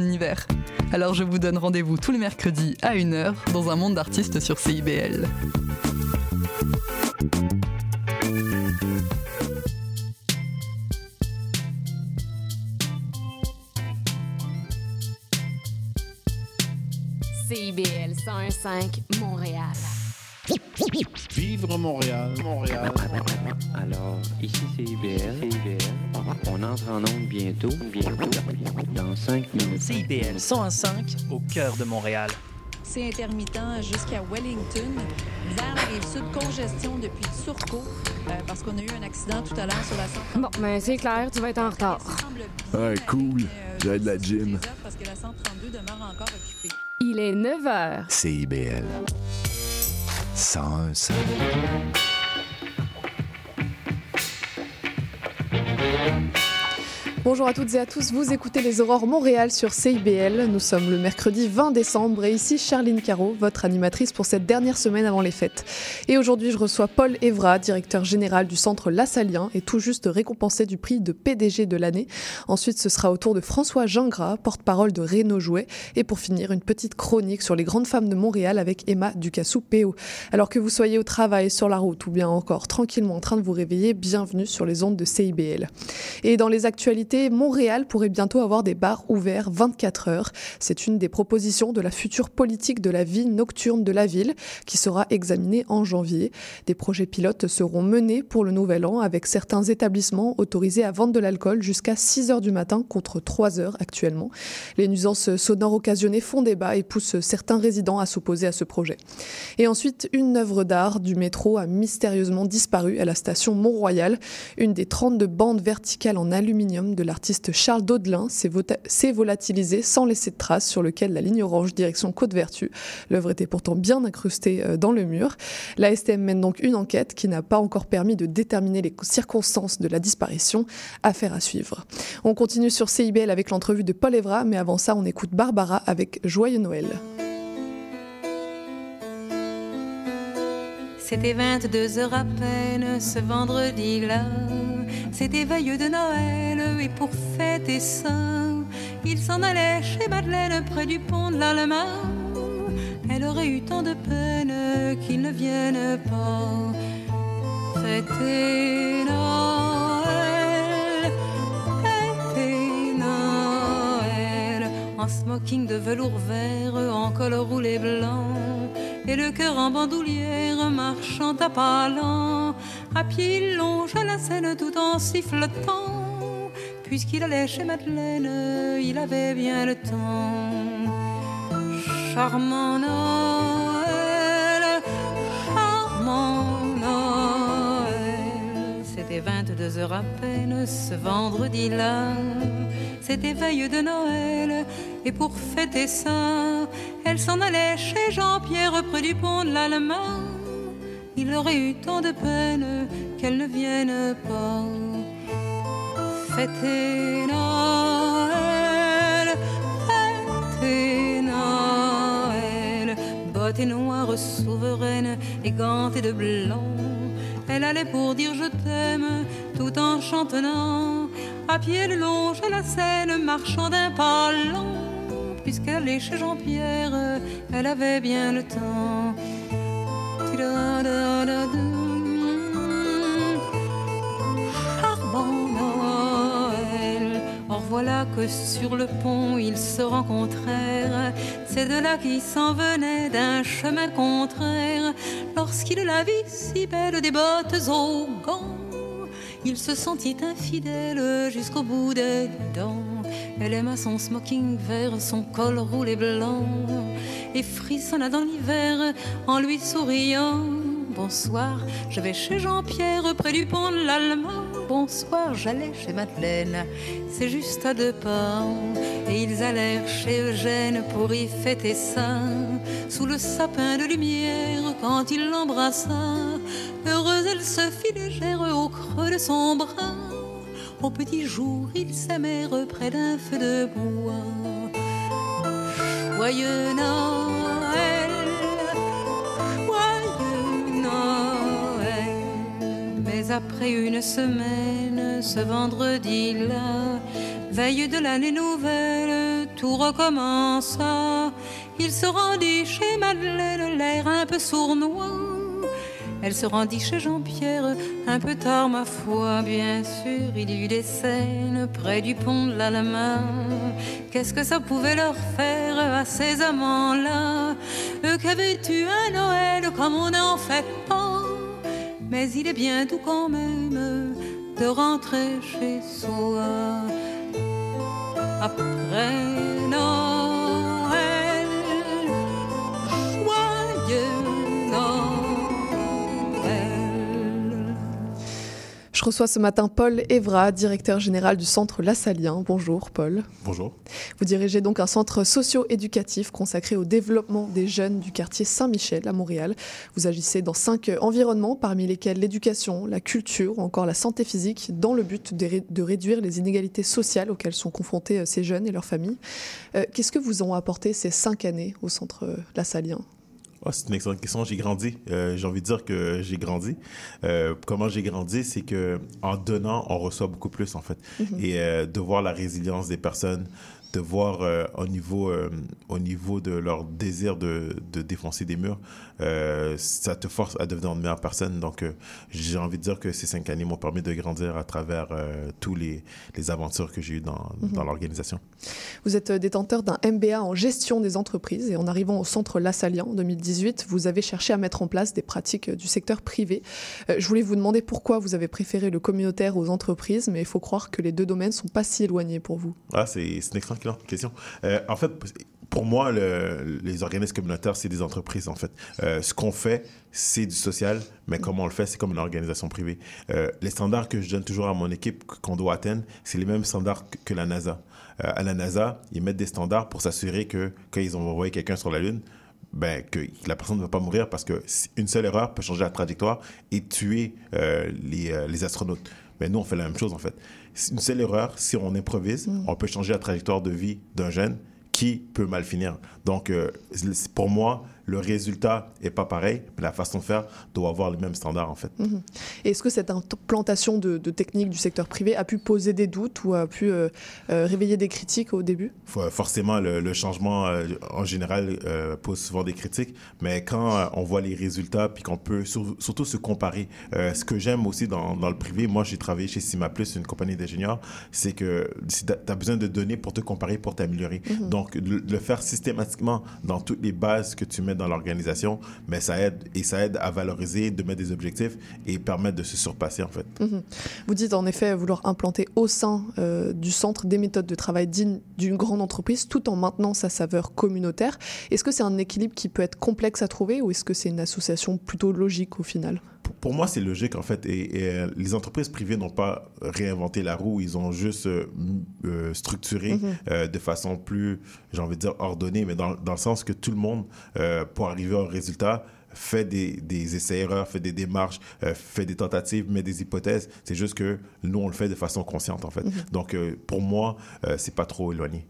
univers. Alors je vous donne rendez-vous tous les mercredis à 1h dans un monde d'artistes sur CIBL. CIBL 101.5 Montréal. Vivre Montréal, Montréal. Alors, ici c'est IBL. On entre en onde bientôt, bientôt, dans 5 minutes. CIBL 105 au cœur de Montréal. C'est intermittent jusqu'à Wellington. Vers la rive sud, congestion depuis Turcot, euh, parce qu'on a eu un accident tout à l'heure sur la 132. Bon, ben c'est clair, tu vas être en retard. Ouais, cool. J'ai de la gym. Parce que la 132 demeure encore occupée. Il est 9 h. CIBL. Sens. Bonjour à toutes et à tous, vous écoutez les Aurores Montréal sur CIBL. Nous sommes le mercredi 20 décembre et ici Charline Caro, votre animatrice pour cette dernière semaine avant les fêtes. Et aujourd'hui, je reçois Paul Evra, directeur général du centre Lassalien et tout juste récompensé du prix de PDG de l'année. Ensuite, ce sera au tour de François Gingras, porte-parole de Renault Jouet. Et pour finir, une petite chronique sur les grandes femmes de Montréal avec Emma Ducassou-Péo. Alors que vous soyez au travail, sur la route ou bien encore tranquillement en train de vous réveiller, bienvenue sur les ondes de CIBL. Et dans les actualités, Montréal pourrait bientôt avoir des bars ouverts 24 heures. C'est une des propositions de la future politique de la vie nocturne de la ville qui sera examinée en janvier. Des projets pilotes seront menés pour le nouvel an avec certains établissements autorisés à vendre de l'alcool jusqu'à 6 heures du matin contre 3 heures actuellement. Les nuisances sonores occasionnées font débat et poussent certains résidents à s'opposer à ce projet. Et ensuite, une œuvre d'art du métro a mystérieusement disparu à la station Mont-Royal. Une des 32 bandes verticales en aluminium de l'artiste Charles Daudelin s'est volatilisée sans laisser de traces sur lequel la ligne orange direction Côte-Vertu. L'œuvre était pourtant bien incrustée euh, dans le mur. La STM mène donc une enquête qui n'a pas encore permis de déterminer les circonstances de la disparition. Affaire à suivre. On continue sur CIBL avec l'entrevue de Paul Evra, mais avant ça, on écoute Barbara avec Joyeux Noël. C'était 22 heures à peine ce vendredi-là. C'était veille de Noël et pour fêter ça, il s'en allait chez Madeleine près du pont de l'Allemagne. Elle aurait eu tant de peine qu'il ne vienne pas fêter Noël, fêter Noël, en smoking de velours vert, en col roulé blanc et le cœur en bandoulière marchant à pas lents. À pied longe à la scène tout en sifflotant. Puisqu'il allait chez Madeleine, il avait bien le temps. Charmant Noël, charmant. C'était 22 heures à peine ce vendredi-là. C'était veille de Noël, et pour fêter ça, elle s'en allait chez Jean-Pierre près du pont de l'Allemagne. Il aurait eu tant de peine qu'elle ne vienne pas fêter Noël, fêter Noël. Bottes noires souveraines et gantées de blanc, elle allait pour dire je t'aime tout en chantonnant. À pied le long à la Seine, marchant d'un pas lent puisqu'elle allait chez Jean-Pierre, elle avait bien le temps. Voilà que sur le pont ils se rencontrèrent. C'est de là qui s'en venait d'un chemin contraire. Lorsqu'il la vit si belle des bottes aux gants, il se sentit infidèle jusqu'au bout des dents. Elle aima son smoking vert, son col roulé blanc, et frissonna dans l'hiver en lui souriant. Bonsoir, je vais chez Jean-Pierre près du pont de l'Allemand. Bonsoir, j'allais chez Madeleine, c'est juste à deux pas. Et ils allèrent chez Eugène pour y fêter ça. Sous le sapin de lumière, quand il l'embrassa, heureuse elle se fit légère au creux de son bras. Au petit jour, ils s'aimèrent près d'un feu de bois. Joyeux Noël, Après une semaine, ce vendredi-là, veille de l'année nouvelle, tout recommença. Il se rendit chez Madeleine, l'air un peu sournois. Elle se rendit chez Jean-Pierre, un peu tard, ma foi, bien sûr. Il y eut des scènes près du pont de l'Allemagne. Qu'est-ce que ça pouvait leur faire à ces amants-là? Eux qui avaient eu un Noël comme on n'en fait pas? Mais il est bien doux quand même de rentrer chez soi. Après Noël, Je reçois ce matin Paul Evra, directeur général du centre Lassalien. Bonjour Paul. Bonjour. Vous dirigez donc un centre socio-éducatif consacré au développement des jeunes du quartier Saint-Michel à Montréal. Vous agissez dans cinq environnements, parmi lesquels l'éducation, la culture ou encore la santé physique, dans le but de, ré- de réduire les inégalités sociales auxquelles sont confrontés euh, ces jeunes et leurs familles. Euh, Qu'est-ce que vous ont apporté ces cinq années au centre euh, Lassalien Ah, c'est une excellente question. J'ai grandi. Euh, j'ai envie de dire que j'ai grandi. Euh, comment j'ai grandi, c'est que en donnant, on reçoit beaucoup plus en fait. Et euh, de voir la résilience des personnes, de voir euh, au niveau euh, au niveau de leur désir de, de défoncer des murs, euh, ça te force à devenir une meilleure personne. Donc, j'ai envie de dire que ces cinq années m'ont permis de grandir à travers tous les, les aventures que j'ai eues dans, dans l'organisation. Vous êtes détenteur d'un MBA en gestion des entreprises et en arrivant au centre Lassalien en 2018, vous avez cherché à mettre en place des pratiques du secteur privé. Je voulais vous demander pourquoi vous avez préféré le communautaire aux entreprises, mais il faut croire que les deux domaines sont pas si éloignés pour vous. Ah, c'est c'est une excellente question. Euh, en fait, pour moi, le- les organismes communautaires, c'est des entreprises, en fait. Euh, ce qu'on fait, c'est du social, mais comment on le fait, c'est comme une organisation privée. Euh, les standards que je donne toujours à mon équipe qu'on doit atteindre, c'est les mêmes standards que, la NASA. À la NASA, ils mettent des standards pour s'assurer que quand ils ont envoyé quelqu'un sur la Lune, ben, que la personne ne va pas mourir parce que une seule erreur peut changer la trajectoire et tuer les, les astronautes. Mais nous, on fait la même chose, en fait. C'est Une seule erreur, si on improvise, on peut changer la trajectoire de vie d'un jeune qui peut mal finir. Donc, euh, pour moi, le résultat est pas pareil, mais la façon de faire doit avoir les mêmes standards, en fait. Et Est-ce que cette implantation de, de techniques du secteur privé a pu poser des doutes ou a pu euh, euh, réveiller des critiques au début? Forcément, le, le changement euh, en général pose souvent des critiques, mais quand on voit les résultats, puis qu'on peut sur- surtout se comparer, ce que j'aime aussi dans, dans le privé, moi j'ai travaillé chez Cima Plus, une compagnie d'ingénieurs, c'est que tu as besoin de données pour te comparer, pour t'améliorer. Donc, le, le faire systématiquement dans toutes les bases que tu mets dans l'organisation, mais ça aide et ça aide à valoriser, de mettre des objectifs et permettre de se surpasser en fait. Vous dites en effet vouloir implanter au sein euh, du centre des méthodes de travail dignes d'une grande entreprise tout en maintenant sa saveur communautaire. Est-ce que c'est un équilibre qui peut être complexe à trouver ou est-ce que c'est une association plutôt logique au final? Pour- moi, c'est logique, en fait. Et, et, euh, les entreprises privées n'ont pas réinventé la roue. Ils ont juste euh, euh, structuré euh, de façon plus, j'ai envie de dire, ordonnée, mais dans, dans le sens que tout le monde, euh, pour arriver au résultat, fait des, des essais-erreurs, fait des démarches, euh, fait des tentatives, met des hypothèses. C'est juste que nous, on le fait de façon consciente, en fait. Donc, euh, pour moi, euh, c'est pas trop éloigné.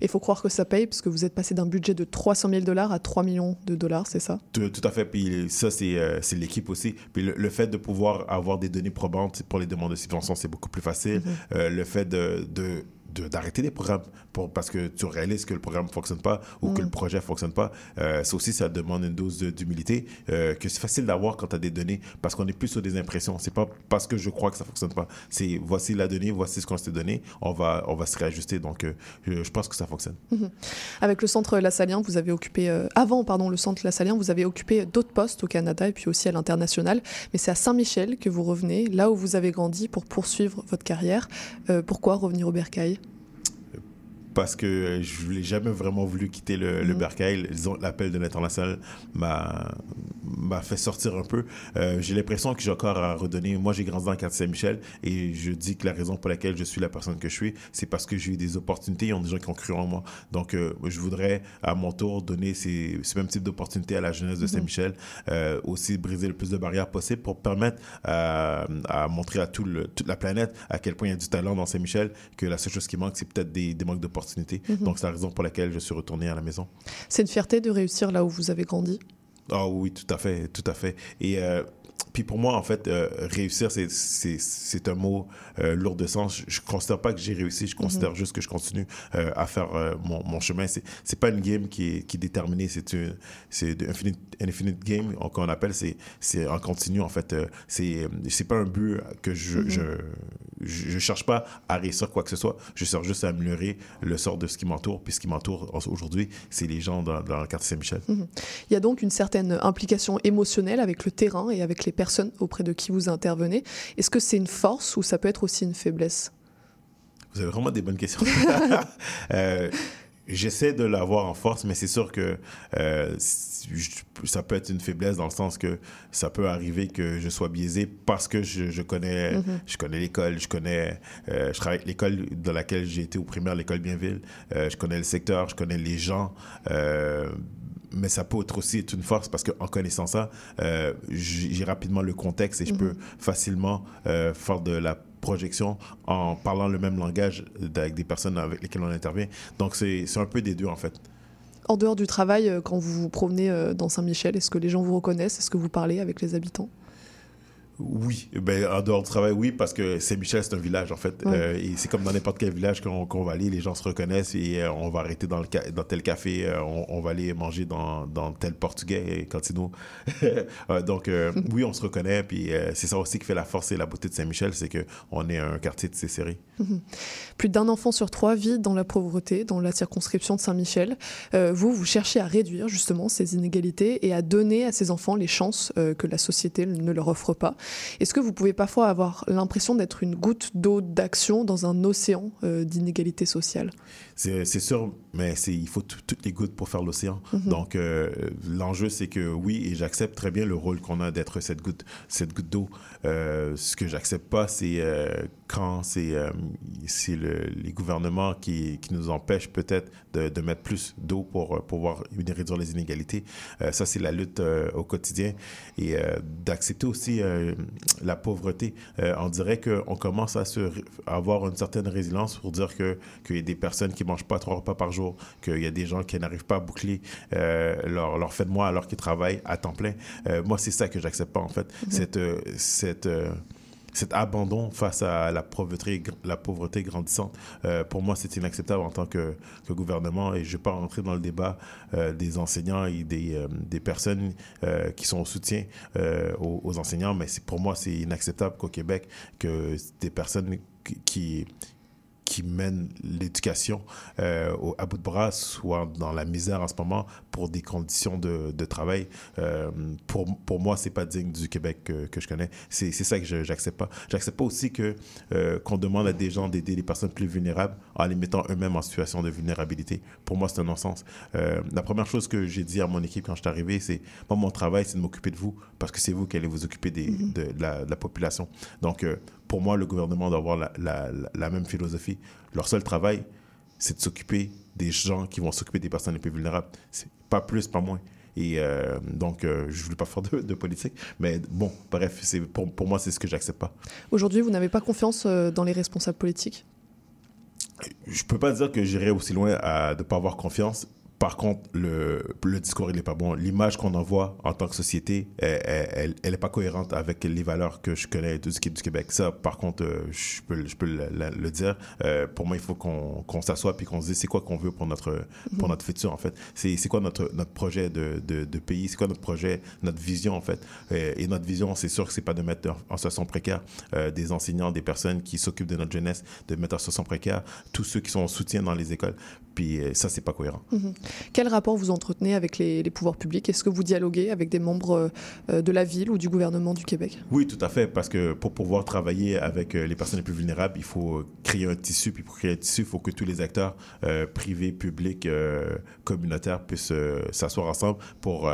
Et il faut croire que ça paye puisque vous êtes passé d'un budget de 300 000 dollars à 3 millions de dollars, c'est ça? Tout, tout à fait. Puis ça, c'est euh, l'équipe aussi. Puis le, le fait de pouvoir avoir des données probantes pour les demandes de subvention, c'est beaucoup plus facile. Euh, le fait de... de de- d'arrêter des programmes pour, parce que tu réalises que le programme ne fonctionne pas ou que le projet ne fonctionne pas. Euh, ça aussi, ça demande une dose d'humilité euh, que c'est facile d'avoir quand tu as des données parce qu'on est plus sur des impressions. C'est pas parce que je crois que ça ne fonctionne pas. C'est voici la donnée, voici ce qu'on s'est donné, on va, on va se réajuster. Donc, euh, je, je pense que ça fonctionne. Avec le centre Lassalien, vous avez occupé, avant pardon, le centre Lassalien, vous avez occupé d'autres postes au Canada et puis aussi à l'international. Mais c'est à Saint-Michel que vous revenez, là où vous avez grandi, pour poursuivre votre carrière. Pourquoi revenir au Bercail? Parce que je n'ai jamais vraiment voulu quitter le, le Bercail. Disons, l'appel de l'international m'a m'a fait sortir un peu. Euh, j'ai l'impression que j'ai encore à redonner. Moi, j'ai grandi dans le quartier Saint-Michel et je dis que la raison pour laquelle je suis la personne que je suis, c'est parce que j'ai eu des opportunités. Il y a des gens qui ont cru en moi. Donc, euh, je voudrais à mon tour donner ces, ce même type d'opportunités à la jeunesse de Saint-Michel. Euh, aussi briser le plus de barrières possible pour permettre à, à montrer à tout le, toute la planète à quel point il y a du talent dans Saint-Michel, que la seule chose qui manque, c'est peut-être des, des manques d'opportunités. Donc, c'est la raison pour laquelle je suis retourné à la maison. C'est une fierté de réussir là où vous avez grandi? Ah oui, tout à fait, tout à fait. Et euh, puis pour moi, en fait, euh, réussir, c'est- c'est c'est un mot euh, lourd de sens. Je ne considère pas que j'ai réussi, je considère juste que je continue euh, à faire mon, mon chemin. C'est c'est pas une game qui est, qui est déterminée, c'est une- infinite, infinite game qu'on appelle, c'est c'est en continu, en fait. C'est c'est pas un but que je, Mhm. je, je, je cherche pas à réussir quoi que ce soit. Je cherche juste à améliorer le sort de ce qui m'entoure. Puis ce qui m'entoure aujourd'hui, c'est les gens dans, dans le quartier Saint-Michel. Il y a donc une certaine implication émotionnelle avec le terrain et avec les personnes auprès de qui vous intervenez. Est-ce que c'est une force ou ça peut être aussi une faiblesse? Vous avez vraiment des bonnes questions. Euh, J'essaie de l'avoir en force, mais c'est sûr que euh, ça peut être une faiblesse dans le sens que ça peut arriver que je sois biaisé parce que je, je connais, Mhm. je connais l'école, je connais, euh, je travaille avec l'école dans laquelle j'ai été au primaire, l'école Bienville. Euh, je connais le secteur, je connais les gens. Mais ça peut être aussi être une force parce qu'en connaissant ça, euh, j'ai rapidement le contexte et je Mhm. peux facilement euh, faire de la projection en parlant le même langage avec des personnes avec lesquelles on intervient. Donc c'est un peu des deux en fait. En dehors du travail, euh, quand vous vous promenez dans Saint-Michel, est-ce que les gens vous reconnaissent? Est-ce que vous parlez avec les habitants? Oui, ben, en dehors du travail, oui, parce que Saint-Michel, c'est un village, en fait. Euh, et c'est comme dans n'importe quel village qu'on va aller, les gens se reconnaissent et euh, on va arrêter dans, le ca- dans tel café, euh, on, on va aller manger dans, dans tel portugais cantino. Donc, oui, on se reconnaît, puis c'est ça aussi qui fait la force et la beauté de Saint-Michel, c'est qu'on est un quartier de ces séries. Plus d'un enfant sur trois vit dans la pauvreté, dans la circonscription de Saint-Michel. Vous, vous cherchez à réduire justement ces inégalités et à donner à ces enfants les chances que la société ne leur offre pas. Est-ce que vous pouvez parfois avoir l'impression d'être une goutte d'eau d'action dans un océan euh, d'inégalités sociales? C'est sûr, mais il faut tout- toutes les gouttes pour faire l'océan. Mhm. Donc, euh, l'enjeu, c'est que oui, et j'accepte très bien le rôle qu'on a d'être cette goutte, cette goutte d'eau. Euh, ce que j'accepte pas, c'est euh, quand c'est le- les gouvernements qui, qui nous empêchent peut-être de, de mettre plus d'eau pour pouvoir réduire les inégalités. Ça, c'est la lutte au quotidien. Et d'accepter aussi la pauvreté. On dirait qu'on commence à, se, à avoir une certaine résilience pour dire que qu'il y a des personnes qui mangent pas trois repas par jour, qu'il y a des gens qui n'arrivent pas à boucler euh, leur, leur fin de mois alors qu'ils travaillent à temps plein. Euh, moi, c'est ça que j'accepte pas, en fait. Cette, euh, cette, cet abandon face à la pauvreté, la pauvreté grandissante, euh, pour moi, c'est inacceptable en tant que, que gouvernement. Et je ne vais pas rentrer dans le débat euh, des enseignants et des, euh, des personnes qui sont au soutien aux, aux enseignants. Mais pour moi, c'est inacceptable qu'au Québec, que des personnes qui- qui mènent l'éducation euh, au- à bout de bras soient dans la misère en ce moment pour des conditions de, de travail. Euh, pour, pour moi, c'est pas digne du Québec que, que je connais. C'est ça que je j'accepte pas. J'accepte pas aussi que euh, qu'on demande à des gens d'aider les personnes plus vulnérables en les mettant eux-mêmes en situation de vulnérabilité. Pour moi, c'est un non-sens. Euh, la première chose que j'ai dit à mon équipe quand je suis arrivé, c'est moi, mon travail, c'est de m'occuper de vous parce que c'est vous qui allez vous occuper des, de, de la, de la population. Donc, pour moi, le gouvernement doit avoir la- la- la même philosophie. Leur seul travail, c'est de s'occuper des gens qui vont s'occuper des personnes les plus vulnérables. C'est pas plus, pas moins. Et euh, donc, euh, je ne voulais pas faire de, de politique. Mais bon, bref, c'est, pour, pour moi, c'est ce que j'accepte pas. Aujourd'hui, vous n'avez pas confiance euh, dans les responsables politiques? Je peux pas dire que j'irai aussi loin à de pas avoir confiance. Par contre, le, discours, il est pas bon. L'image qu'on envoie en tant que société, elle, elle, elle est pas cohérente avec les valeurs que je connais du, du Québec. Ça, par contre, euh, je peux, le, dire. Euh, pour moi, il faut qu'on qu'on s'assoie puis qu'on se dise c'est quoi qu'on veut pour notre, pour notre futur, en fait. C'est quoi notre, notre projet de, de, de pays, c'est quoi notre projet, notre vision, en fait. Euh, et notre vision, c'est sûr que c'est pas de mettre en, situation précaire des enseignants, des personnes qui s'occupent de notre jeunesse, de mettre en situation précaire tous ceux qui sont en soutien dans les écoles. Puis ça, c'est pas cohérent. Mhm. Quel rapport vous entretenez avec les, les pouvoirs publics? Est-ce que vous dialoguez avec des membres euh, de la ville ou du gouvernement du Québec? Oui, tout à fait, parce que pour pouvoir travailler avec euh, les personnes les plus vulnérables, il faut euh, créer un tissu, puis pour créer un tissu, il faut que tous les acteurs euh, privés, publics, euh, communautaires puissent euh, s'asseoir ensemble pour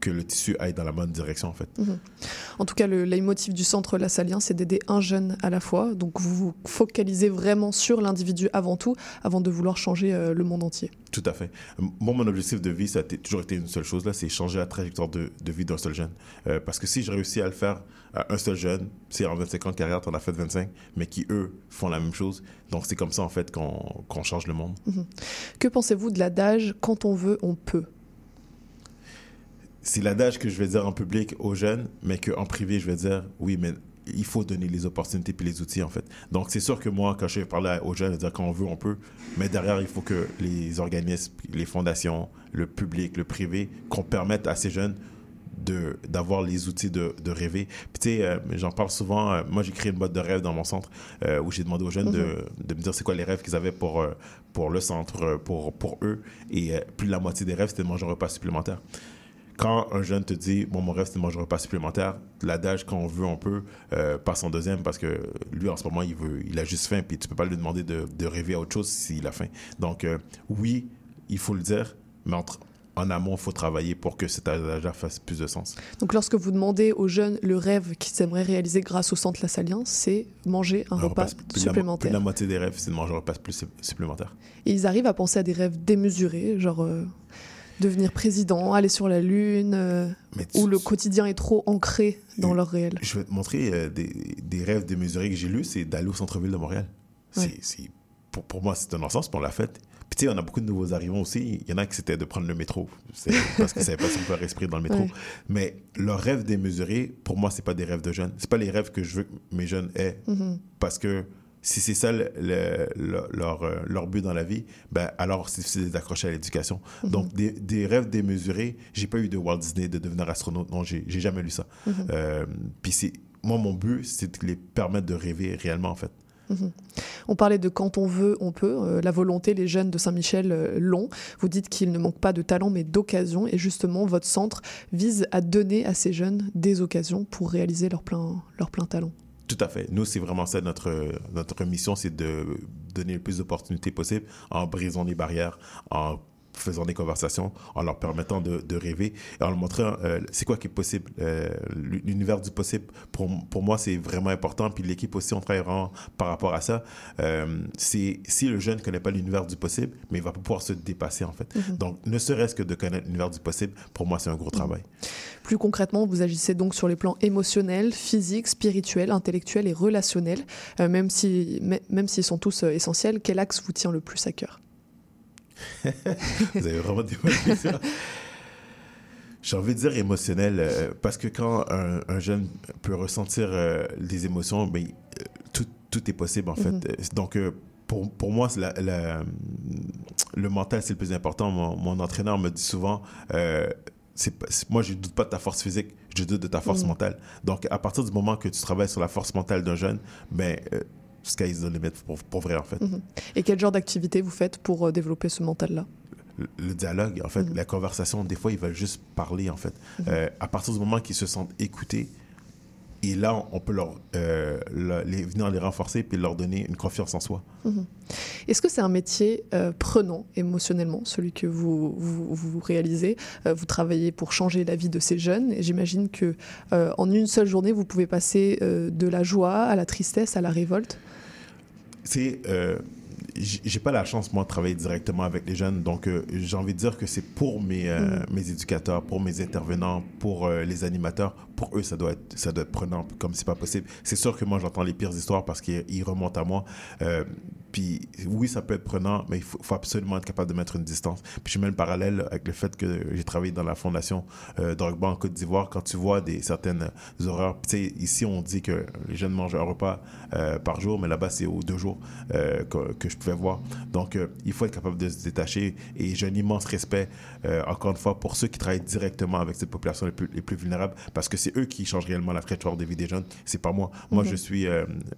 que le tissu aille dans la bonne direction, en fait. Mhm. En tout cas, le leitmotiv du centre La Salien, c'est d'aider un jeune à la fois. Donc vous vous focalisez vraiment sur l'individu avant tout, avant de vouloir changer le monde entier. Tout à fait. Moi, mon objectif de vie, ça a toujours été une seule chose, là, c'est changer la trajectoire de, de vie d'un seul jeune. Euh, parce que si je réussis à le faire à un seul jeune, c'est en 25 ans de carrière, t'en as fait 25, mais qui, eux, font la même chose. Donc, c'est comme ça, en fait, qu'on qu'on change le monde. Mhm. Que pensez-vous de l'adage quand on veut, on peut c'est l'adage que je vais dire en public aux jeunes, mais qu'en privé, je vais dire oui, mais il faut donner les opportunités puis les outils, en fait. Donc, c'est sûr que moi, quand je parler aux jeunes, dire quand on veut, on peut, mais derrière, il faut que les organismes, les fondations, le public, le privé, qu'on permette à ces jeunes de d'avoir les outils de, de rêver. Puis tu sais, euh, j'en parle souvent. euh, moi, j'ai créé une boîte de rêve dans mon centre euh, où j'ai demandé aux jeunes de, de me dire c'est quoi les rêves qu'ils avaient pour, pour le centre, pour, pour eux. Et plus de la moitié des rêves, c'était de manger un repas supplémentaire. Quand un jeune te dit, bon, mon rêve, c'est de manger un repas supplémentaire, l'adage, quand on veut, on peut, euh, passe en deuxième parce que lui, en ce moment, il, veut, il a juste faim, puis tu peux pas lui demander de, de rêver à autre chose s'il a faim. Donc, euh, oui, il faut le dire, mais entre- en amont, il faut travailler pour que cet adage-là fasse plus de sens. Donc lorsque vous demandez aux jeunes le rêve qu'ils aimeraient réaliser grâce au centre La Salience, c'est manger un, repas, plus de la- plus de supplémentaire. la moitié des rêves, c'est de manger un repas plus su- supplémentaire. Et ils arrivent à penser à des rêves démesurés, genre euh, devenir président, aller sur la Lune, euh, où le quotidien est trop ancré dans Euh, leur réel. Je vais te montrer euh, des, des rêves démesurés que j'ai lus, c'est d'aller au centre-ville de Montréal. Ouais. c'est- pour, pour moi, c'est un puis on l'a fait. Puis tu sais, on a beaucoup de nouveaux arrivants aussi. Il y en a qui c'était de prendre le métro, parce qu'ils ne savaient pas si on respirer dans le métro. Ouais. Mais leurs rêves démesurés, pour moi, c'est pas des rêves de jeunes. C'est pas les rêves que je veux que mes jeunes aient, Mhm. parce que si c'est ça le- le- le- leur, euh, leur but dans la vie, ben alors c'est difficile d'accrocher à l'éducation. Mhm. Donc des, des rêves démesurés, j'ai pas eu de Walt Disney de devenir astronaute, non, j'ai jamais lu ça. Mhm. Euh, Puis c'est moi mon but, c'est de les permettre de rêver réellement en fait. On parlait de quand on veut, on peut. Euh, la volonté, les jeunes de Saint-Michel euh, l'ont. Vous dites qu'il ne manque pas de talent, mais d'occasion. Et justement, votre centre vise à donner à ces jeunes des occasions pour réaliser leur plein, leur plein talent. Tout à fait. Nous, c'est vraiment ça notre, notre mission, c'est de donner le plus d'opportunités possible en brisant les barrières, en faisant des conversations, en leur permettant de, de rêver et en leur montrant euh, c'est quoi qui est possible. Euh, L'univers du possible, pour, pour moi, c'est vraiment important. Puis l'équipe aussi, on travaille vraiment par rapport à ça. Euh, si le jeune ne connaît pas l'univers du possible, mais il va pas pouvoir se dépasser, en fait. Donc, ne serait-ce que de connaître l'univers du possible, pour moi, c'est un gros travail. Plus concrètement, vous agissez donc sur les plans émotionnels, physiques, spirituels, intellectuels et relationnels. Euh, même si, mais- même s'ils sont tous essentiels, quel axe vous tient le plus à cœur? Vous avez vraiment bonnes questions. J'ai envie de dire émotionnel, euh, parce que quand un, un jeune peut ressentir euh, des émotions, ben, tout, tout est possible en fait. Mhm. Donc, euh, pour, pour moi, c'est la- la- le mental, c'est le plus important. Mon, mon entraîneur me dit souvent, moi, je ne doute pas de ta force physique, je doute de ta force Mhm. mentale. Donc, à partir du moment que tu travailles sur la force mentale d'un jeune, ben, sky is the limit pour, pour vrai en fait. Mhm. Et quel genre d'activité vous faites pour euh, développer ce mental-là? Le, le dialogue, en fait, Mhm. la conversation, des fois, ils veulent juste parler, en fait. Mhm. Euh, à partir du moment qu'ils se sentent écoutés, et là, on- peut leur, euh, les, venir les renforcer puis leur donner une confiance en soi. Mhm. Est-ce que c'est un métier euh, prenant émotionnellement, celui que vous, vous, vous réalisez? Euh, Vous travaillez pour changer la vie de ces jeunes et j'imagine que en une seule journée, vous pouvez passer de la joie à la tristesse, à la révolte? C'est. Euh, j'ai pas la chance, moi, de travailler directement avec les jeunes. Donc, euh, j'ai envie de dire que c'est pour mes, euh, mes éducateurs, pour mes intervenants, pour euh, les animateurs. Pour eux, ça doit être, ça doit être prenant, comme c'est pas possible. C'est sûr que moi, j'entends les pires histoires parce qu'ils ils remontent à moi. Puis, oui, ça peut être prenant, mais il faut, faut absolument être capable de mettre une distance. Puis, je mets le parallèle avec le fait que j'ai travaillé dans la fondation euh, Drogba en Côte d'Ivoire. Quand tu vois des certaines horreurs, tu sais, ici, on dit que les jeunes mangent un repas euh, par jour, mais là-bas, c'est aux deux jours euh, que, que je pouvais voir. Donc, euh, il faut être capable de se détacher. Et j'ai un immense respect, encore une fois, pour ceux qui travaillent directement avec cette population les plus, les plus vulnérables, parce que c'est eux qui changent réellement la trajectoire de vie des jeunes. C'est pas moi. Moi, Mhm. je suis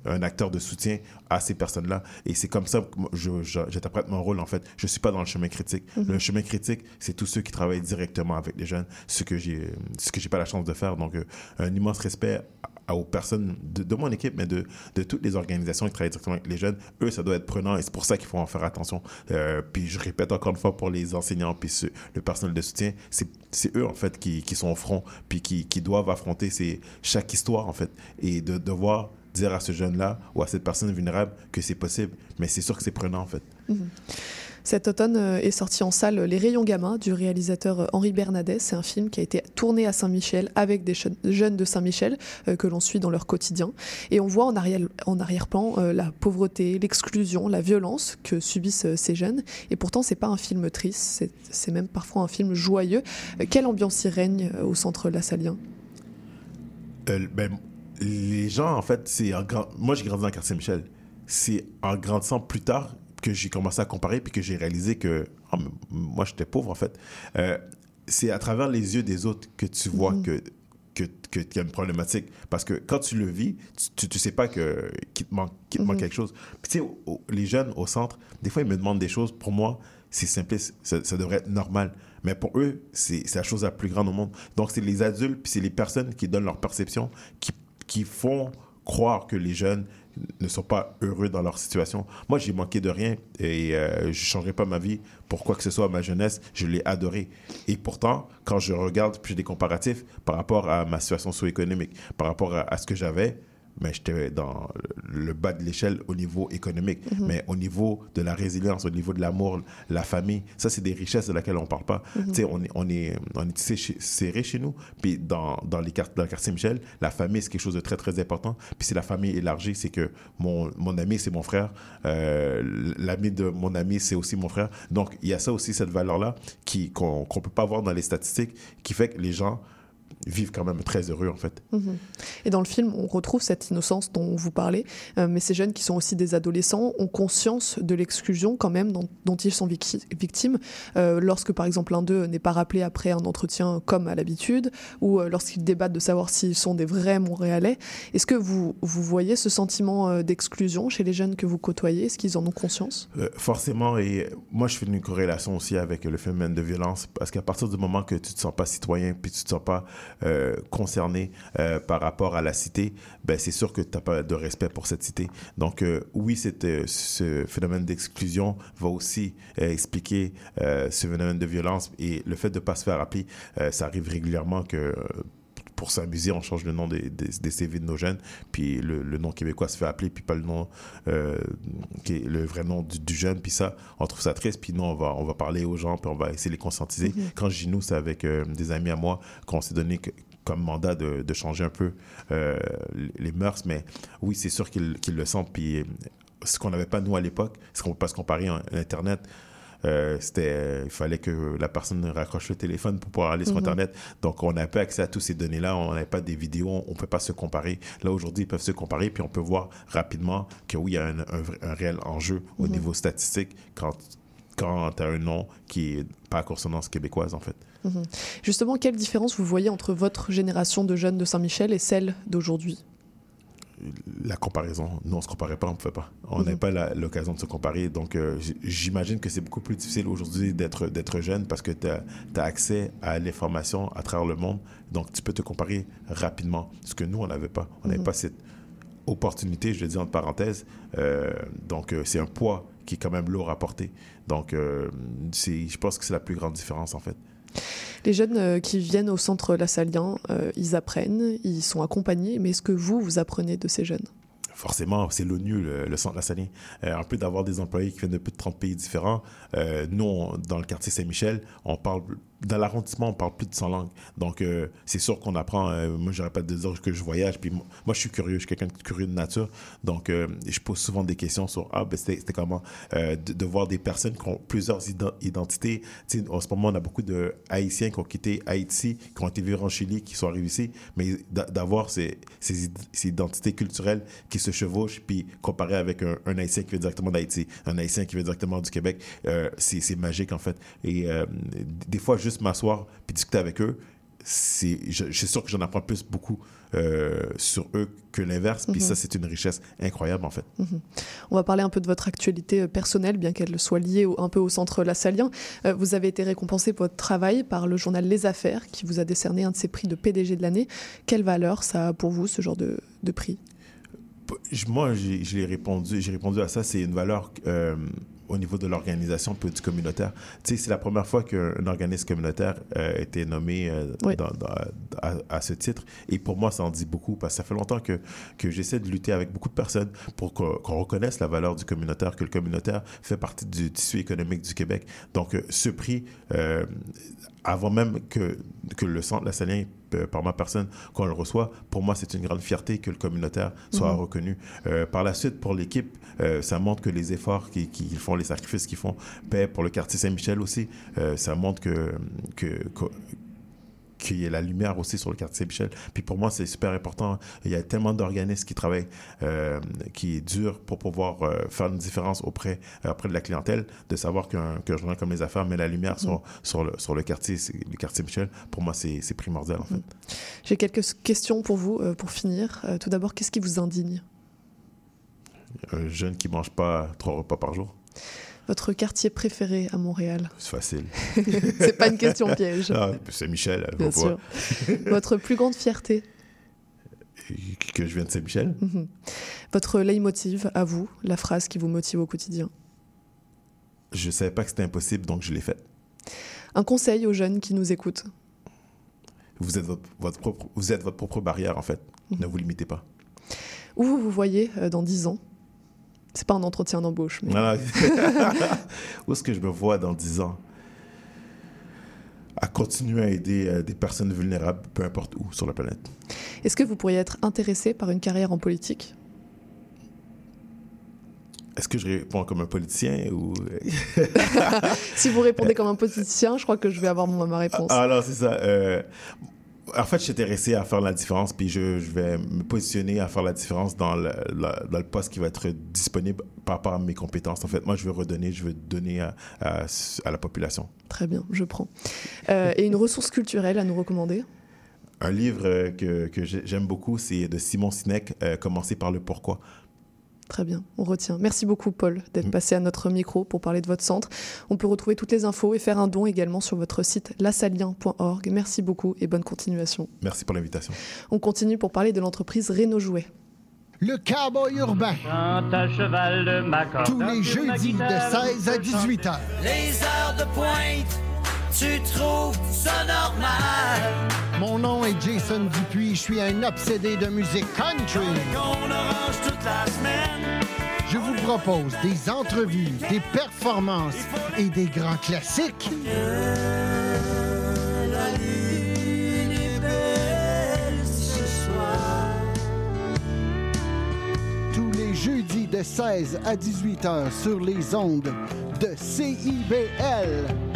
un acteur de soutien à ces personnes-là. Et c'est comme ça que moi, je- je- j'interprète mon rôle, en fait. Je suis pas dans le chemin critique. Mhm. Le chemin critique, c'est tous ceux qui travaillent directement avec les jeunes, ce que j'ai ce que j'ai pas la chance de faire. Donc, euh, un immense respect à- aux personnes de, de mon équipe, mais de, de toutes les organisations qui travaillent directement avec les jeunes. Eux, ça doit être prenant et c'est pour ça qu'il faut en faire attention. Euh, puis je répète encore une fois pour les enseignants puis le personnel de soutien, c'est c'est eux en fait qui, qui sont au front puis qui, qui doivent affronter ces, chaque histoire en fait et de devoir dire à ce jeune-là ou à cette personne vulnérable que c'est possible. Mais c'est sûr que c'est prenant, en fait. Mhm. Cet automne euh, est sorti en salle Les Rayons Gamins du réalisateur euh, Henri Bernadet. C'est un film qui a été tourné à Saint-Michel avec des jeunes de Saint-Michel euh, que l'on suit dans leur quotidien. Et on voit en arrière-plan la pauvreté, l'exclusion, la violence que subissent ces jeunes. Et pourtant, c'est pas un film triste, c'est même parfois un film joyeux. Quelle ambiance y règne au centre lassalien ben, Les gens, en fait, c'est moi j'ai grandi dans le quartier Michel. C'est en grandissant plus tard que j'ai commencé à comparer puis que j'ai réalisé que oh, moi j'étais pauvre en fait. Euh, c'est à travers les yeux des autres que tu vois mhm. que qu'il que, y a une problématique. Parce que quand tu le vis, tu ne sais pas qu'il te manque, te manque mhm. quelque chose. Puis tu sais, les jeunes au centre, des fois, ils me demandent des choses. Pour moi, c'est simple, ça, ça, devrait être normal. Mais pour eux, c'est la chose la plus grande au monde. Donc, c'est les adultes, puis c'est les personnes qui donnent leur perception, qui, qui font croire que les jeunes ne sont pas heureux dans leur situation. Moi, j'ai manqué de rien et euh, je ne changerai pas ma vie pour quoi que ce soit. Ma jeunesse, je l'ai adoré. Et pourtant, quand je regarde, puis j'ai des comparatifs par rapport à ma situation socio-économique, par rapport à ce que j'avais, mais j'étais dans le bas de l'échelle au niveau économique. Mhm. Mais au niveau de la résilience, au niveau de l'amour, la famille, ça, c'est des richesses de laquelle on ne parle pas. Mhm. Tu sais, on est, on est, on est serré chez nous. Puis dans, dans, les, dans le quartier Michel, la famille, c'est quelque chose de très, très important. Puis c'est la famille élargie, c'est que mon, mon ami, c'est mon frère. Euh, L'ami de mon ami, c'est aussi mon frère. Donc, il y a ça aussi, cette valeur-là, qu'on ne peut pas voir dans les statistiques, qui fait que les gens vivent quand même très heureux en fait. Mhm. Et dans le film, on retrouve cette innocence dont vous parlez, euh, mais ces jeunes qui sont aussi des adolescents ont conscience de l'exclusion quand même dont, ils sont victimes, euh, lorsque par exemple l'un d'eux n'est pas rappelé après un entretien comme à l'habitude, ou euh, lorsqu'ils débattent de savoir s'ils sont des vrais Montréalais. Est-ce que vous, vous voyez ce sentiment d'exclusion chez les jeunes que vous côtoyez? Est-ce qu'ils en ont conscience? Forcément, et moi je fais une corrélation aussi avec le phénomène de violence, parce qu'à partir du moment que tu te sens pas citoyen, puis tu te sens pas euh, concerné euh, par rapport à la cité, ben, c'est sûr que tu n'as pas de respect pour cette cité. Donc, euh, oui, ce phénomène d'exclusion va aussi expliquer ce phénomène de violence et le fait de ne pas se faire appeler. ça arrive régulièrement que pour s'amuser, on change le nom des, des, CV de nos jeunes, puis le, nom québécois se fait appeler, puis pas le nom, qui est le vrai nom du, jeune, puis ça, on trouve ça triste, puis nous, on va, on va parler aux gens, puis on va essayer de les conscientiser. Mm-hmm. Quand je dis nous, c'est avec des amis à moi qu'on s'est donné comme mandat de, de, changer un peu euh, les mœurs, mais oui, c'est sûr qu'ils le sentent. Puis ce qu'on n'avait pas nous à l'époque, ce qu'on peut pas se comparer à Internet, euh, c'était il fallait que la personne raccroche le téléphone pour pouvoir aller sur mhm. internet donc on n'a pas accès à toutes ces données là on n'avait pas des vidéos on ne peut pas se comparer là aujourd'hui ils peuvent se comparer puis on peut voir rapidement que oui il y a un, un, réel enjeu au mhm. niveau statistique quand quand tu as un nom qui est pas à consonance québécoise en fait Mhm. Justement, quelle différence vous voyez entre votre génération de jeunes de Saint-Michel et celle d'aujourd'hui? La comparaison, nous on se comparait pas, on ne pouvait pas. On n'avait mhm. pas l'occasion de se comparer. Donc euh, j'imagine que c'est beaucoup plus difficile aujourd'hui d'être jeune parce que tu as, accès à l'information à travers le monde. Donc tu peux te comparer rapidement. Ce que nous, on n'avait pas. On n'avait mhm. pas cette opportunité, je le dis entre parenthèses. Euh, donc euh, c'est un poids qui est quand même lourd à porter. Donc je pense que c'est la plus grande différence en fait. Les jeunes euh, qui viennent au centre Lassalien, euh, ils apprennent, ils sont accompagnés, mais est-ce que vous, vous apprenez de ces jeunes? Forcément, c'est l'ONU, le, centre Lassalien. Euh, un peu d'avoir des employés qui viennent de plus de 30 pays différents. nous, dans le quartier Saint-Michel, on parle dans l'arrondissement, on parle plus de 100 langues. Donc, euh, c'est sûr qu'on apprend. Euh, moi, j'aurais pas de dire que je voyage. Puis moi, je suis curieux. Je suis quelqu'un de curieux de nature. Donc, euh, je pose souvent des questions sur Ah, ben, c'était comment de, voir des personnes qui ont plusieurs identités. en ce moment, on a beaucoup de Haïtiens qui ont quitté Haïti, qui ont été vivre en Chili, qui sont arrivés ici. Mais d'avoir ces, ces, identités culturelles qui se chevauchent, puis comparé avec un, Haïtien qui vient directement d'Haïti, un Haïtien qui vient directement du Québec, c'est magique, en fait. Et des fois, juste m'asseoir puis discuter avec eux, c'est, je, suis sûr que j'en apprends plus beaucoup euh, sur eux que l'inverse. Puis ça, mhm. c'est une richesse incroyable, en fait. Mhm. On va parler un peu de votre actualité euh, personnelle, bien qu'elle soit liée un peu au centre Lassalien. Euh, vous avez été récompensé pour votre travail par le journal Les Affaires, qui vous a décerné un de ses prix de PDG de l'année. Quelle valeur ça a pour vous, ce genre de, prix? Moi, j'ai, répondu, j'ai répondu à ça. C'est une valeur au niveau de l'organisation puis du communautaire. Tu sais, c'est la première fois qu'un organisme communautaire euh, a été nommé euh, Oui. dans- dans- à, à ce titre. Et pour moi, ça en dit beaucoup parce que ça fait longtemps que, que j'essaie de lutter avec beaucoup de personnes pour qu'on reconnaisse la valeur du communautaire, que le communautaire fait partie du tissu économique du Québec. Donc, euh, ce prix, euh, avant même que, que le centre La Saline, euh, par ma personne, qu'on le reçoit, pour moi, c'est une grande fierté que le communautaire soit Mhm. reconnu. Euh, par la suite, pour l'équipe, euh, ça montre que les efforts qu'ils qu'ils font, les sacrifices qu'ils font, paient pour le quartier Saint-Michel aussi. Euh, ça montre que, que, que- qu'il y ait la lumière aussi sur le quartier Saint-Michel. Puis pour moi, c'est super important. Il y a tellement d'organismes qui travaillent, euh, qui est dur pour pouvoir euh, faire une différence auprès, euh, auprès de la clientèle, de savoir qu'un qu'un journal comme Les Affaires met la lumière sur, sur, le, sur le quartier, le quartier Michel. Pour moi, c'est primordial, en fait. J'ai quelques questions pour vous euh, pour finir. Tout d'abord, qu'est-ce qui vous indigne? Un jeune qui mange pas trois repas par jour, Votre quartier préféré à Montréal? C'est facile. C'est pas une question piège. Ah, c'est Michel, elle Bien sûr. Votre plus grande fierté? Que je viens de Saint-Michel. Mhm. Votre leitmotiv à vous, la phrase qui vous motive au quotidien? Je savais pas que c'était impossible, donc je l'ai fait. Un conseil aux jeunes qui nous écoutent? Vous êtes votre, votre propre, vous êtes votre propre barrière, en fait. Mhm. Ne vous limitez pas. Où vous vous voyez euh, dans 10 ans? C'est pas un entretien d'embauche. mais- Voilà. Où est-ce que je me vois dans 10 ans À continuer à aider euh, des personnes vulnérables, peu importe où sur la planète? Est-ce que vous pourriez être intéressé par une carrière en politique? Est-ce que je réponds comme un politicien ou... Si vous répondez comme un politicien, je crois que je vais avoir ma réponse. Ah non, c'est ça. Euh, en fait, suis intéressé à faire la différence, puis je, je vais me positionner à faire la différence dans le, la- dans le poste qui va être disponible par rapport à mes compétences. En fait, moi, je veux redonner, je veux donner à, à, à la population. Très bien, je prends. Euh, et une ressource culturelle à nous recommander? Un livre que, que j'ai- j'aime beaucoup, c'est de Simon Sinek, euh, Commencer par le pourquoi. Très bien, on retient. Merci beaucoup, Paul, d'être Mm. passé à notre micro pour parler de votre centre. On peut retrouver toutes les infos et faire un don également sur votre site lassalien.org. Merci beaucoup et bonne continuation. Merci pour l'invitation. On continue pour parler de l'entreprise Renault Jouet. Le cowboy urbain. à cheval de. Tous les jeudis de 16 à 18 heures. Les heures de pointe, tu trouves ça normal? Mon nom est Jason Dupuis. Je suis un obsédé de musique country. On orange toute la semaine. Propose des entrevues, des performances et des grands classiques. Tous les jeudis de 16 à 18 heures sur les ondes de CIBL.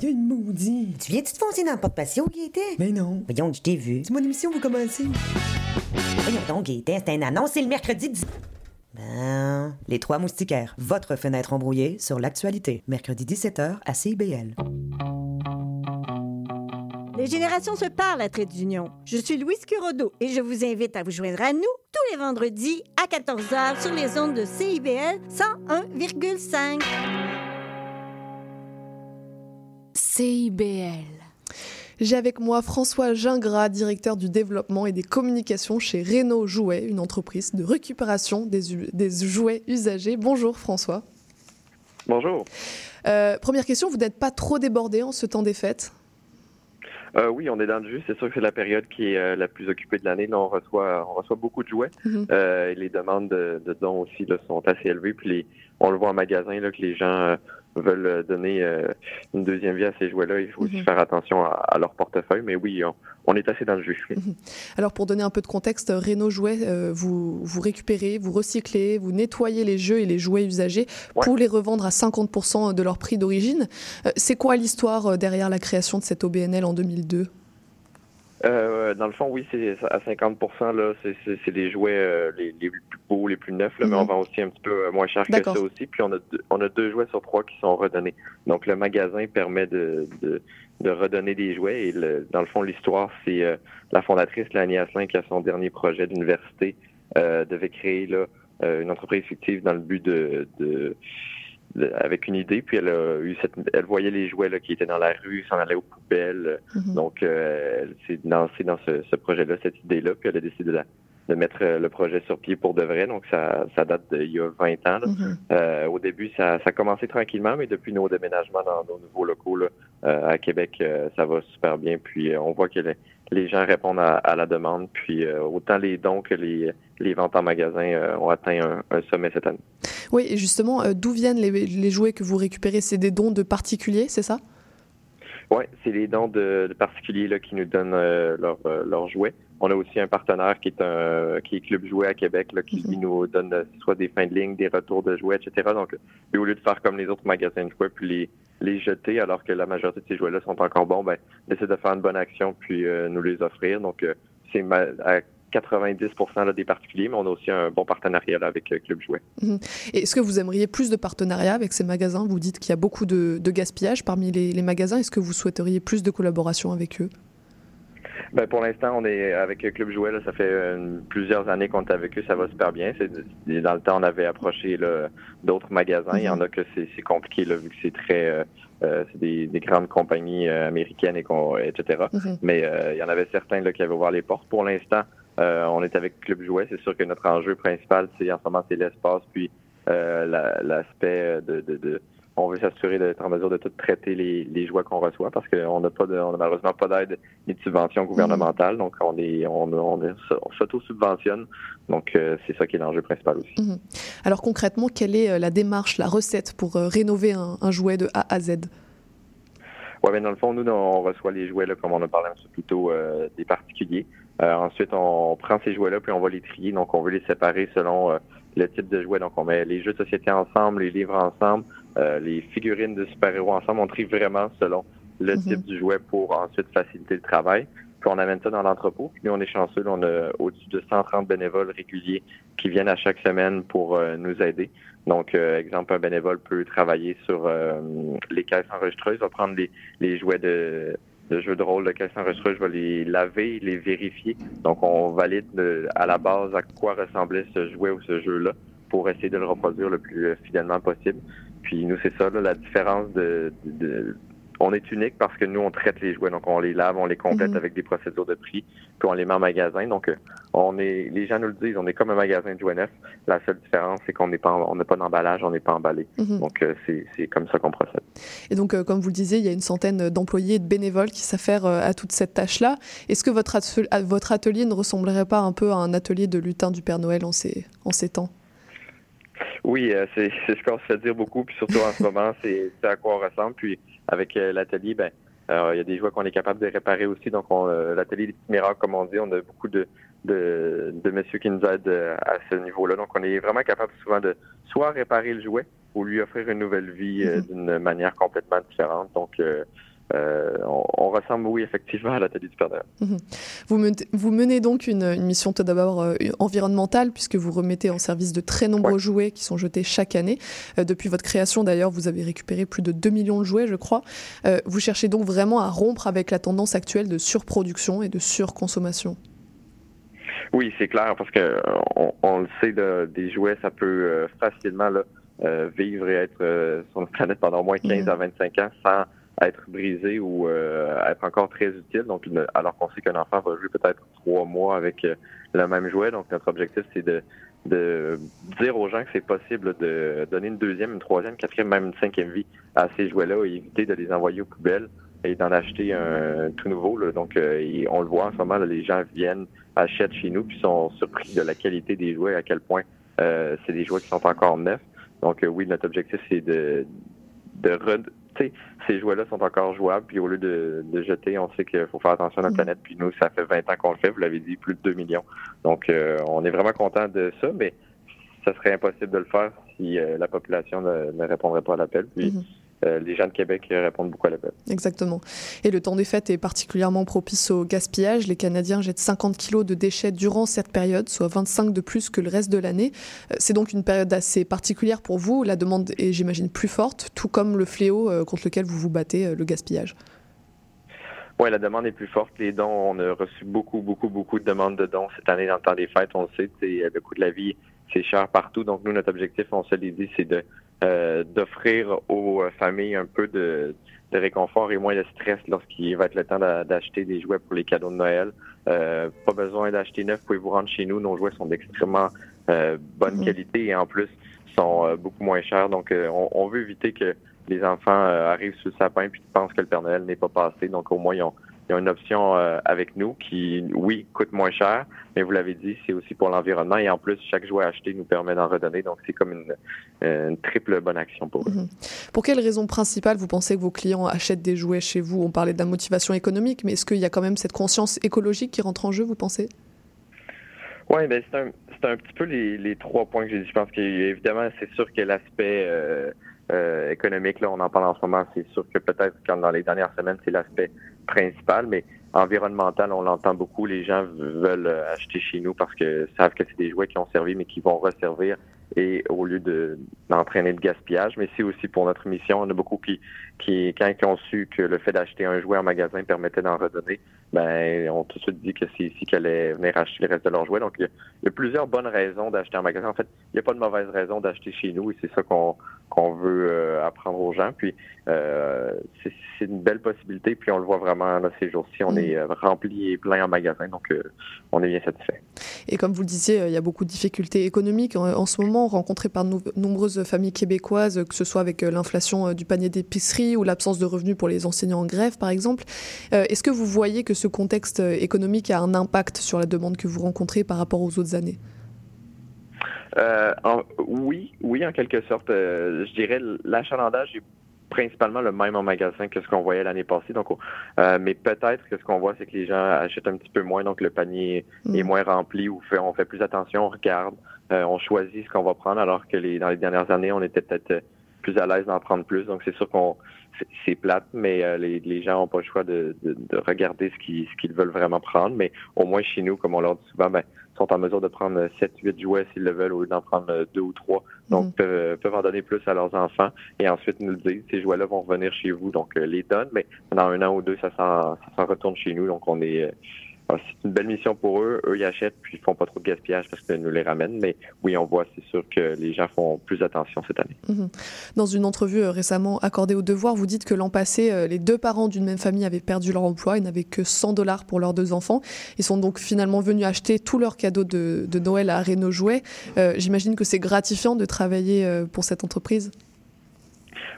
Il y a une maudite. Tu viens-tu te foncer dans le porte-patio, Gaëtan? Mais non. Voyons, je t'ai vu. C'est mon émission, vous commencez. Voyons donc, Gaëtan, c'est une annonce, c'est le mercredi 10... Ben, les trois moustiquaires, votre fenêtre embrouillée sur l'actualité. Mercredi 17h à CIBL. Les générations se parlent à Trait d'Union. Je suis Louise Curodo et je vous invite à vous joindre à nous tous les vendredis à 14h sur les ondes de CIBL 101,5. CIBL. J'ai avec moi François Gingras, directeur du développement et des communications chez Renault Jouets, une entreprise de récupération des, jouets usagés. Bonjour François. Bonjour. Euh, première question, vous n'êtes pas trop débordé en ce temps des fêtes? Euh, oui, on est dans le jus. C'est sûr que c'est la période qui est euh, la plus occupée de l'année. Là, on reçoit, on reçoit beaucoup de jouets. Mhm. Euh, et les demandes de, de dons aussi là, sont assez élevées. Puis les, on le voit en magasin là, que les gens euh, veulent euh, donner euh, une deuxième vie à ces jouets-là. Il faut aussi Mhm. faire attention à, à leur portefeuille. Mais oui, on, on est assez dans le jus. Alors pour donner un peu de contexte, Renault Jouets, euh, vous, vous récupérez, vous recyclez, vous nettoyez les jeux et les jouets usagés pour les revendre à 50% de leur prix d'origine. C'est quoi l'histoire derrière la création de cette OBNL en 2002 Euh, dans le fond, oui, c'est à 50% là, c'est les jouets euh, les, les, plus beaux, les plus neufs, là, mais on Mhm. vend aussi un petit peu euh, moins cher que ça aussi. Puis on a, deux, on a deux jouets sur trois qui sont redonnés. Donc le magasin permet de, de, de redonner des jouets. Et le, dans le fond, l'histoire, c'est euh, la fondatrice, Lani Asselin, qui a son dernier projet d'université, euh, devait créer là, euh, une entreprise fictive dans le but de, de de- avec une idée, puis elle a eu cette, elle voyait les jouets là, qui étaient dans la rue, s'en allaient aux poubelles. Mhm. Donc, euh, elle s'est lancée dans ce, ce projet-là, cette idée-là, puis elle a décidé de, la- de mettre euh, le projet sur pied pour de vrai. Donc, ça, ça date d'il y a 20 ans. là. Mhm. Euh, au début, ça, ça a commencé tranquillement, mais depuis nos déménagements dans nos nouveaux locaux là, euh, à Québec, ça va super bien. Puis, on voit que les, les gens répondent à, à la demande. Puis, euh, autant les dons que les, les ventes en magasin euh, ont atteint un, un sommet cette année. Oui, et justement, euh, d'où viennent les, les jouets que vous récupérez? C'est des dons de particuliers, c'est ça? Oui, c'est les dons de, de particuliers là, qui nous donnent leurs leurs jouets. On a aussi un partenaire qui est un qui est Club Jouet à Québec, là, qui nous donne euh, soit des fins de ligne, des retours de jouets, etc. Donc, lui, au lieu de faire comme les autres magasins de jouets, puis les, les jeter alors que la majorité de ces jouets-là sont encore bons, ben, essaie de faire une bonne action puis euh, nous les offrir. Donc, euh, c'est à 90 là, des particuliers, mais on a aussi un bon partenariat là, avec euh, Club Jouet. Et Est-ce que vous aimeriez plus de partenariats avec ces magasins? Vous dites qu'il y a beaucoup de, de gaspillage parmi les, les magasins. Est-ce que vous souhaiteriez plus de collaboration avec eux? Ben, pour l'instant, on est avec Club Jouet. Là, ça fait euh, plusieurs années qu'on est avec eux. Ça va super bien. C'est, dans le temps, on avait approché d'autres magasins. Il y en a que c'est, compliqué là, vu que c'est très, euh, euh, c'est des, des grandes compagnies euh, américaines et qu'on, etc. Mhm. Mais euh, il y en avait certains là, qui avaient ouvert les portes. Pour l'instant, on est avec Club Jouet. C'est sûr que notre enjeu principal, c'est en ce moment, c'est l'espace, puis euh, la- l'aspect de, de, de on veut s'assurer d'être en mesure de tout traiter les, les jouets qu'on reçoit parce qu'on n'a pas de, on a malheureusement pas d'aide ni de subvention gouvernementale. Donc, on est, on, on, est- on s'auto-subventionne. Donc, euh, c'est ça qui est l'enjeu principal aussi. Mhm. Alors concrètement, quelle est euh, la démarche, la recette pour euh, rénover un, un jouet de A à Z? Ouais, mais dans le fond, nous, on reçoit les jouets, là, comme on a parlé un peu plus tôt, euh, des particuliers. Ensuite, on prend ces jouets-là, puis on va les trier. Donc, on veut les séparer selon le type de jouet. Donc, on met les jeux de société ensemble, les livres ensemble, euh, les figurines de super-héros ensemble. On trie vraiment selon le Mhm. type du jouet pour ensuite faciliter le travail. Puis on amène ça dans l'entrepôt. Puis nous, on est chanceux. là, on a au-dessus de 130 bénévoles réguliers qui viennent à chaque semaine pour euh, nous aider. Donc, euh, exemple, un bénévole peut travailler sur les caisses enregistreuses, va prendre les, les jouets de, de jeux de rôle de caisses enregistreuses, va les laver, les vérifier. Donc, on valide à la base à quoi ressemblait ce jouet ou ce jeu-là pour essayer de le reproduire le plus fidèlement possible. Puis nous, c'est ça, là, la différence de- de- On est unique parce que nous, on traite les jouets. Donc, on les lave, on les complète Mhm. avec des procédures de prix, puis on les met en magasin. Donc, euh, on est, les gens nous le disent, on est comme un magasin de jouets neufs. La seule différence, c'est qu'on n'est pas, on n'a pas d'emballage, on n'est pas emballé. Mhm. Donc, euh, c'est comme ça qu'on procède. Et donc, euh, comme vous le disiez, il y a une centaine d'employés et de bénévoles qui s'affairent à toute cette tâche-là. Est-ce que votre, votre atelier ne ressemblerait pas un peu à un atelier de lutin du Père Noël en ces, en ces temps? Oui, c'est ce qu'on se fait dire beaucoup, puis surtout en ce moment, c'est c'est à quoi on ressemble. Puis avec euh, l'atelier, ben euh, il y a des jouets qu'on est capable de réparer aussi. Donc on, euh, l'atelier des petits miracles, comme on dit, on a beaucoup de de, de messieurs qui nous aident à ce niveau-là. Donc on est vraiment capable souvent de soit réparer le jouet ou lui offrir une nouvelle vie euh, d'une manière complètement différente. Donc euh, on, on ressemble, oui, effectivement, à l'atelier du Père Noël. Mhm. vous, menez, vous menez donc une, une mission tout d'abord euh, environnementale, puisque vous remettez en service de très nombreux jouets qui sont jetés chaque année. Euh, depuis votre création, d'ailleurs, vous avez récupéré plus de 2 millions de jouets, je crois. Vous cherchez donc vraiment à rompre avec la tendance actuelle de surproduction et de surconsommation. Oui, c'est clair, parce que on, on le sait, là, des jouets, ça peut facilement là, vivre et être sur notre planète pendant au moins 15 à 25 ans sans être brisé ou euh, être encore très utile. Donc, alors qu'on sait qu'un enfant va jouer peut-être trois mois avec euh, le même jouet. Donc, notre objectif, c'est de, de dire aux gens que c'est possible de donner une deuxième, une troisième, quatrième, même une cinquième vie à ces jouets-là et éviter de les envoyer aux poubelles et d'en acheter un tout nouveau. là. Donc, euh, on le voit en ce moment, là, les gens viennent, achètent chez nous, puis sont surpris de la qualité des jouets, à quel point euh, c'est des jouets qui sont encore neufs. Donc, euh, oui, notre objectif, c'est de, de ces jouets-là sont encore jouables, puis au lieu de, de jeter, on sait qu'il faut faire attention à notre planète, puis nous, ça fait 20 ans qu'on le fait, vous l'avez dit, plus de 2 millions. Donc, euh, on est vraiment content de ça, mais ça serait impossible de le faire si euh, la population ne, ne répondrait pas à l'appel. Puis, Mhm. les gens de Québec répondent beaucoup à l'appel. Exactement. Et le temps des fêtes est particulièrement propice au gaspillage. Les Canadiens jettent 50 kilos de déchets durant cette période, soit 25 de plus que le reste de l'année. C'est donc une période assez particulière pour vous. La demande est, j'imagine, plus forte, tout comme le fléau contre lequel vous vous battez, le gaspillage. Oui, la demande est plus forte. Les dons, on a reçu beaucoup, beaucoup, beaucoup de demandes de dons cette année dans le temps des fêtes. On le sait, le coût de la vie, c'est cher partout. Donc, nous, notre objectif, on se l'est dit, c'est de euh, d'offrir aux familles un peu de, de, réconfort et moins de stress lorsqu'il va être le temps d'acheter des jouets pour les cadeaux de Noël. Euh, pas besoin d'acheter neuf, pouvez-vous rendre chez nous. Nos jouets sont d'extrêmement euh, bonne mmh. qualité et en plus sont beaucoup moins chers. Donc, on, on veut éviter que les enfants euh, arrivent sur le sapin puis pensent que le Père Noël n'est pas passé. Donc au moins, ils ont, une option euh, avec nous qui, oui, coûte moins cher, mais vous l'avez dit, c'est aussi pour l'environnement. Et en plus, chaque jouet acheté nous permet d'en redonner. Donc c'est comme une, triple bonne action pour eux. Mhm. Pour quelle raison principale vous pensez que vos clients achètent des jouets chez vous? On parlait de la motivation économique, mais est-ce qu'il y a quand même cette conscience écologique qui rentre en jeu, vous pensez? Oui, ben c'est un, un, petit peu les, trois points que j'ai dit. Je pense qu'évidemment, c'est sûr que l'aspect euh, euh, économique, là, on en parle en ce moment, c'est sûr que peut-être dans les dernières semaines, c'est l'aspect principal, mais environnemental, on l'entend beaucoup. Les gens veulent euh, acheter chez nous parce que savent que c'est des jouets qui ont servi, mais qui vont resservir et au lieu de d'entraîner le gaspillage, mais c'est aussi pour notre mission. On a beaucoup qui, qui quand ils ont su que le fait d'acheter un jouet en magasin permettait d'en redonner, ben on tout de suite dit que c'est ici qu'elle allait venir acheter le reste de leurs jouets. Donc il y, a, plusieurs bonnes raisons d'acheter en magasin. En fait, il n'y a pas de mauvaise raison d'acheter chez nous et c'est ça qu'on qu'on veut euh, apprendre aux gens. Puis euh, c'est une belle possibilité. Puis on le voit vraiment là, ces jours-ci, on mm. est euh, rempli et plein en magasin, donc on est bien satisfait. Et comme vous le disiez, il y a beaucoup de difficultés économiques en, ce moment rencontrées par de nombreuses familles québécoises, que ce soit avec l'inflation du panier d'épicerie ou l'absence de revenus pour les enseignants en grève, par exemple. Est-ce que vous voyez que ce contexte économique a un impact sur la demande que vous rencontrez par rapport aux autres années? Euh, oui, oui, en quelque sorte. Euh, je dirais l'achalandage est principalement le même en magasin que ce qu'on voyait l'année passée. Donc, euh, mais peut-être que ce qu'on voit, c'est que les gens achètent un petit peu moins, donc le panier est mm. moins rempli ou fait, on fait plus attention, on regarde, on choisit ce qu'on va prendre, alors que les, dans les dernières années, on était peut-être plus à l'aise d'en prendre plus. Donc, c'est sûr qu'on c'est plate, mais les, les, gens n'ont pas le choix de, de, de regarder ce qu'ils ce qu'ils veulent vraiment prendre. Mais au moins chez nous, comme on leur dit souvent, ben, sont en mesure de prendre 7-8 jouets s'ils le veulent au lieu d'en prendre deux ou trois. Donc, mhm. peuvent, peuvent, en donner plus à leurs enfants et ensuite nous le disent, ces jouets-là vont revenir chez vous. Donc, euh, les donnent, mais dans un an ou deux, ça s'en retourne chez nous. Donc, on est, euh, c'est une belle mission pour eux. Eux, ils achètent puis ils font pas trop de gaspillage parce qu'ils nous les ramènent. Mais oui, on voit, c'est sûr que les gens font plus attention cette année. Mhm. Dans une entrevue euh, récemment accordée au Devoir, vous dites que l'an passé, euh, les deux parents d'une même famille avaient perdu leur emploi. Ils n'avaient que 100 dollars pour leurs deux enfants. Ils sont donc finalement venus acheter tous leurs cadeaux de, Noël à Renault Jouet. Euh, j'imagine que c'est gratifiant de travailler pour cette entreprise.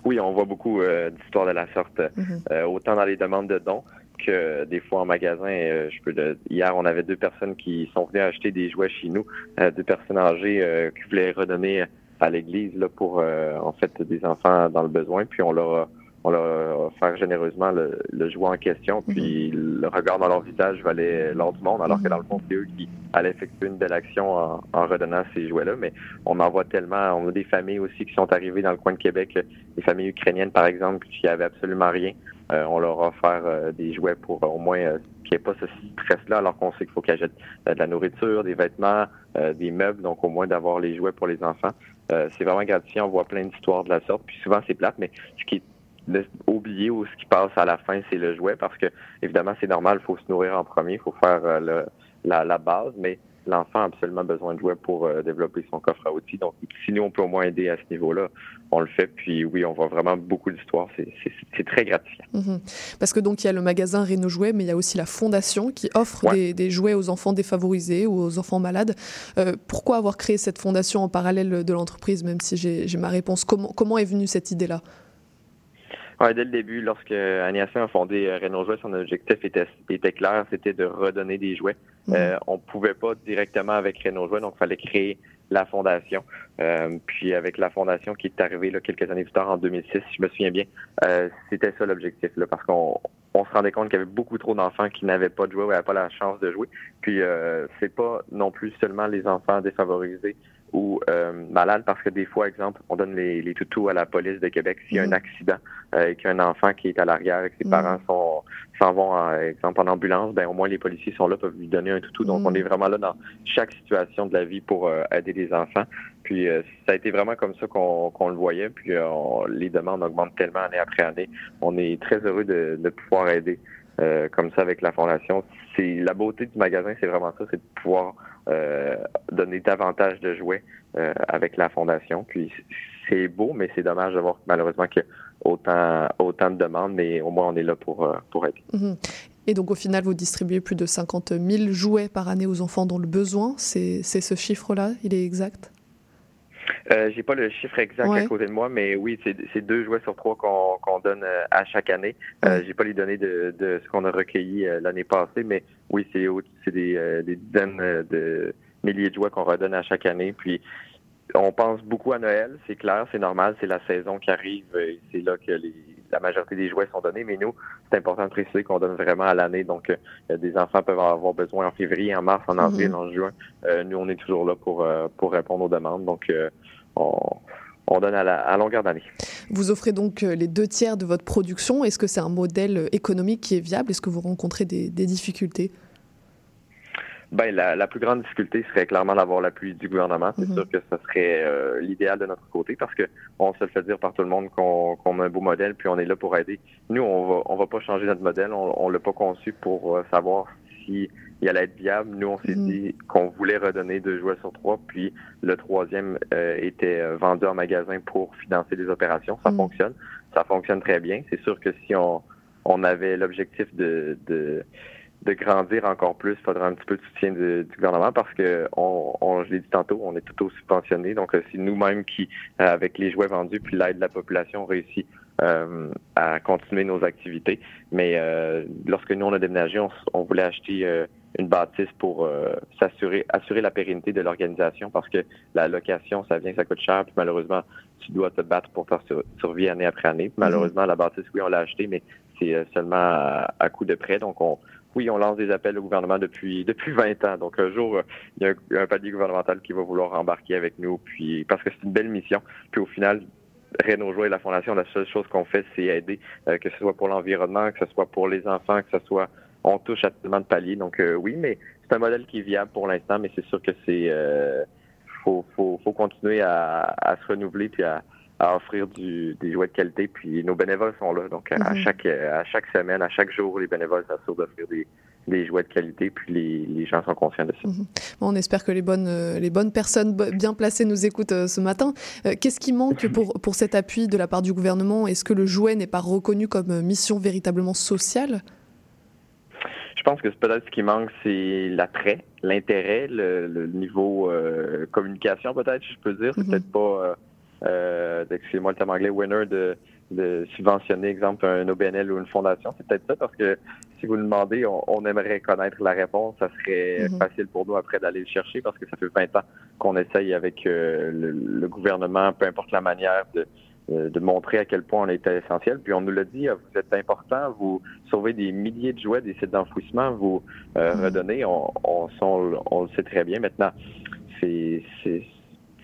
Oui, on voit beaucoup d'histoires de la sorte, mhm. autant dans les demandes de dons des fois en magasin, euh, je peux hier on avait deux personnes qui sont venues acheter des jouets chez nous, euh, deux personnes âgées euh, qui voulaient redonner à l'église là pour en fait des enfants dans le besoin, puis on leur a, on leur a offert généreusement le, jouet en question, puis le regard dans leur visage valait l'or du monde, alors que dans le fond c'est eux qui allaient effectuer une belle action en, en redonnant ces jouets-là. Mais on en voit tellement, on a des familles aussi qui sont arrivées dans le coin de Québec, des familles ukrainiennes par exemple, qui avaient absolument rien. Euh, on leur a offert euh, des jouets pour euh, au moins qu'il n'y ait pas ce stress-là, alors qu'on sait qu'il faut qu'ils achètent de la nourriture, des vêtements, des meubles, donc au moins d'avoir les jouets pour les enfants. c'est vraiment gratifiant, on voit plein d'histoires de la sorte, puis souvent c'est plate, mais ce qui est oublié ou ce qui passe à la fin, c'est le jouet, parce que évidemment c'est normal, il faut se nourrir en premier, il faut faire la, la base, mais l'enfant a absolument besoin de jouets pour euh, développer son coffre à outils. Donc, si nous, on peut au moins aider à ce niveau-là, on le fait. Puis oui, on voit vraiment beaucoup d'histoires. C'est très gratifiant. Mhm. Parce que donc, il y a le magasin Renault Jouets, mais il y a aussi la fondation qui offre des, jouets aux enfants défavorisés ou aux enfants malades. Euh, pourquoi avoir créé cette fondation en parallèle de l'entreprise, même si j'ai ma réponse? Comment, comment est venue cette idée-là? Ouais, dès le début, lorsque Annie a fondé euh, Renault Jouets, son objectif était, était clair, c'était de redonner des jouets. On Euh, on pouvait pas directement avec Renault Jouets, donc il fallait créer la fondation. Euh, puis avec la fondation qui est arrivée là, quelques années plus tard, en 2006, si je me souviens bien, euh, c'était ça l'objectif, là, parce qu'on on se rendait compte qu'il y avait beaucoup trop d'enfants qui n'avaient pas de jouets ou n'avaient pas la chance de jouer. Puis euh, c'est pas non plus seulement les enfants défavorisés ou euh, malades parce que des fois, exemple, on donne les, les toutous à la police de Québec s'il y a un Mhm. accident euh, et qu'il y a un enfant qui est à l'arrière et que ses Mhm. parents sont s'en vont, euh, exemple, en ambulance, ben au moins les policiers sont là, peuvent lui donner un toutou. Donc, on est vraiment là dans chaque situation de la vie pour euh, aider les enfants. Puis, euh, ça a été vraiment comme ça qu'on qu'on le voyait. Puis, euh, on- les demandes augmentent tellement année après année. On est très heureux de, de pouvoir aider euh, comme ça avec la fondation. C'est la beauté du magasin, c'est vraiment ça, c'est de pouvoir donner davantage de jouets euh, avec la fondation. Puis c'est beau, mais c'est dommage de voir malheureusement a autant, autant de demandes, mais au moins on est là pour, euh, pour aider. Mhm. Et donc au final, vous distribuez plus de 50 000 jouets par année aux enfants dont le besoin. C'est ce chiffre-là, il est exact? Euh, J'ai pas le chiffre exact Ouais. à côté de moi, mais oui, c'est deux jouets sur trois qu'on donne euh, à chaque année. Euh, J'ai pas les données de, de ce qu'on a recueilli l'année passée, mais oui, c'est des, des dizaines de milliers de jouets qu'on redonne à chaque année. Puis on pense beaucoup à Noël, c'est clair, c'est normal, c'est la saison qui arrive, et c'est là que les, la majorité des jouets sont donnés. Mais nous, c'est important de préciser qu'on donne vraiment à l'année. Donc, euh, des enfants peuvent en avoir besoin en février, en mars, en avril, Mhm. en juin. Euh, nous, on est toujours là pour euh, pour répondre aux demandes. Donc, on, on donne à, la, à longueur d'année. Vous offrez donc euh, les deux tiers de votre production. Est-ce que c'est un modèle euh, économique qui est viable? Est-ce que vous rencontrez des, des difficultés? Ben, la, la plus grande difficulté serait clairement d'avoir l'appui du gouvernement. C'est Mhm. sûr que ce serait euh, l'idéal de notre côté parce que on se le fait dire par tout le monde qu'on a un beau modèle puis on est là pour aider. Nous, on va on va pas changer notre modèle. On, on l'a pas conçu pour savoir si il allait être viable. Nous, on s'est Mhm. dit qu'on voulait redonner deux jouets sur trois, puis le troisième euh, était euh, vendu en magasin pour financer des opérations. Ça Mhm. fonctionne. Ça fonctionne très bien. C'est sûr que si on on avait l'objectif de, de de grandir encore plus, il faudrait un petit peu de soutien du, du gouvernement parce que, on, on- je l'ai dit tantôt, on est tout subventionné. Donc, euh, c'est nous-mêmes qui, euh, avec les jouets vendus puis l'aide de la population, réussit euh, à continuer nos activités. Mais euh, lorsque nous, on a déménagé, on, on voulait acheter euh, une bâtisse pour euh, s'assurer assurer la pérennité de l'organisation parce que la location, ça vient, ça coûte cher. Puis malheureusement, tu dois te battre pour faire sur- survie année après année. Puis malheureusement, la bâtisse, oui, on l'a acheté, mais c'est euh, seulement à, à coût de prêt. Donc, on, oui, on lance des appels au gouvernement depuis depuis 20 ans. Donc un jour, euh, il y a un, un palier gouvernemental qui va vouloir embarquer avec nous, puis parce que c'est une belle mission. Puis au final, Renault Joie et la Fondation, la seule chose qu'on fait, c'est aider, euh, que ce soit pour l'environnement, que ce soit pour les enfants, que ce soit on touche à tellement de paliers. Donc euh, oui, mais c'est un modèle qui est viable pour l'instant, mais c'est sûr que c'est euh, faut, faut, faut continuer à, à se renouveler puis à, à offrir du, des jouets de qualité. Puis nos bénévoles sont là. Donc à Mhm. chaque à chaque semaine, à chaque jour, les bénévoles s'assurent d'offrir des, des jouets de qualité. Puis les, les gens sont conscients de ça. Bon, on espère que les bonnes, euh, les bonnes personnes bien placées nous écoutent euh, ce matin. Euh, Qu'est-ce qui manque pour, pour cet appui de la part du gouvernement? Est-ce que le jouet n'est pas reconnu comme mission véritablement sociale? Je pense que c'est peut-être ce qui manque, c'est l'attrait, l'intérêt, le, le niveau euh, communication, peut-être, si je peux dire. C'est peut-être pas, euh, euh, excusez-moi le terme anglais, winner de, de subventionner, exemple, un OBNL ou une fondation. C'est peut-être ça, parce que si vous le demandez, on, on aimerait connaître la réponse. Ça serait Mhm. facile pour nous après d'aller le chercher, parce que ça fait 20 ans qu'on essaye avec euh, le, le gouvernement, peu importe la manière de de montrer à quel point on était essentiel. Puis on nous l'a dit, ah, vous êtes important, vous sauvez des milliers de jouets des sites d'enfouissement, vous euh, redonnez, on, on, on, on le sait très bien. Maintenant, c'est, c'est,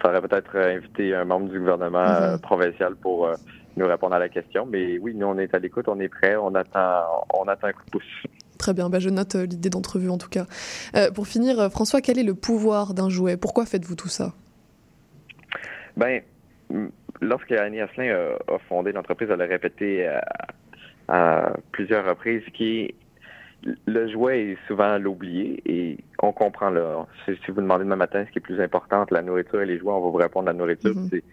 faudrait peut-être inviter un membre du gouvernement euh, provincial pour euh, nous répondre à la question. Mais oui, nous on est à l'écoute, on est prêt, on attend, on attend un coup de pouce. Très bien, bah, je note euh, l'idée d'entrevue en tout cas. Euh, pour finir, euh, François, quel est le pouvoir d'un jouet? Pourquoi faites-vous tout ça? Ben, lorsque Annie Asselin a, a fondé l'entreprise, elle a répété à, à plusieurs reprises qui le jouet est souvent l'oublié et on comprend là. Si, vous demandez demain matin ce qui est plus important la nourriture et les jouets, on va vous répondre la nourriture. C'est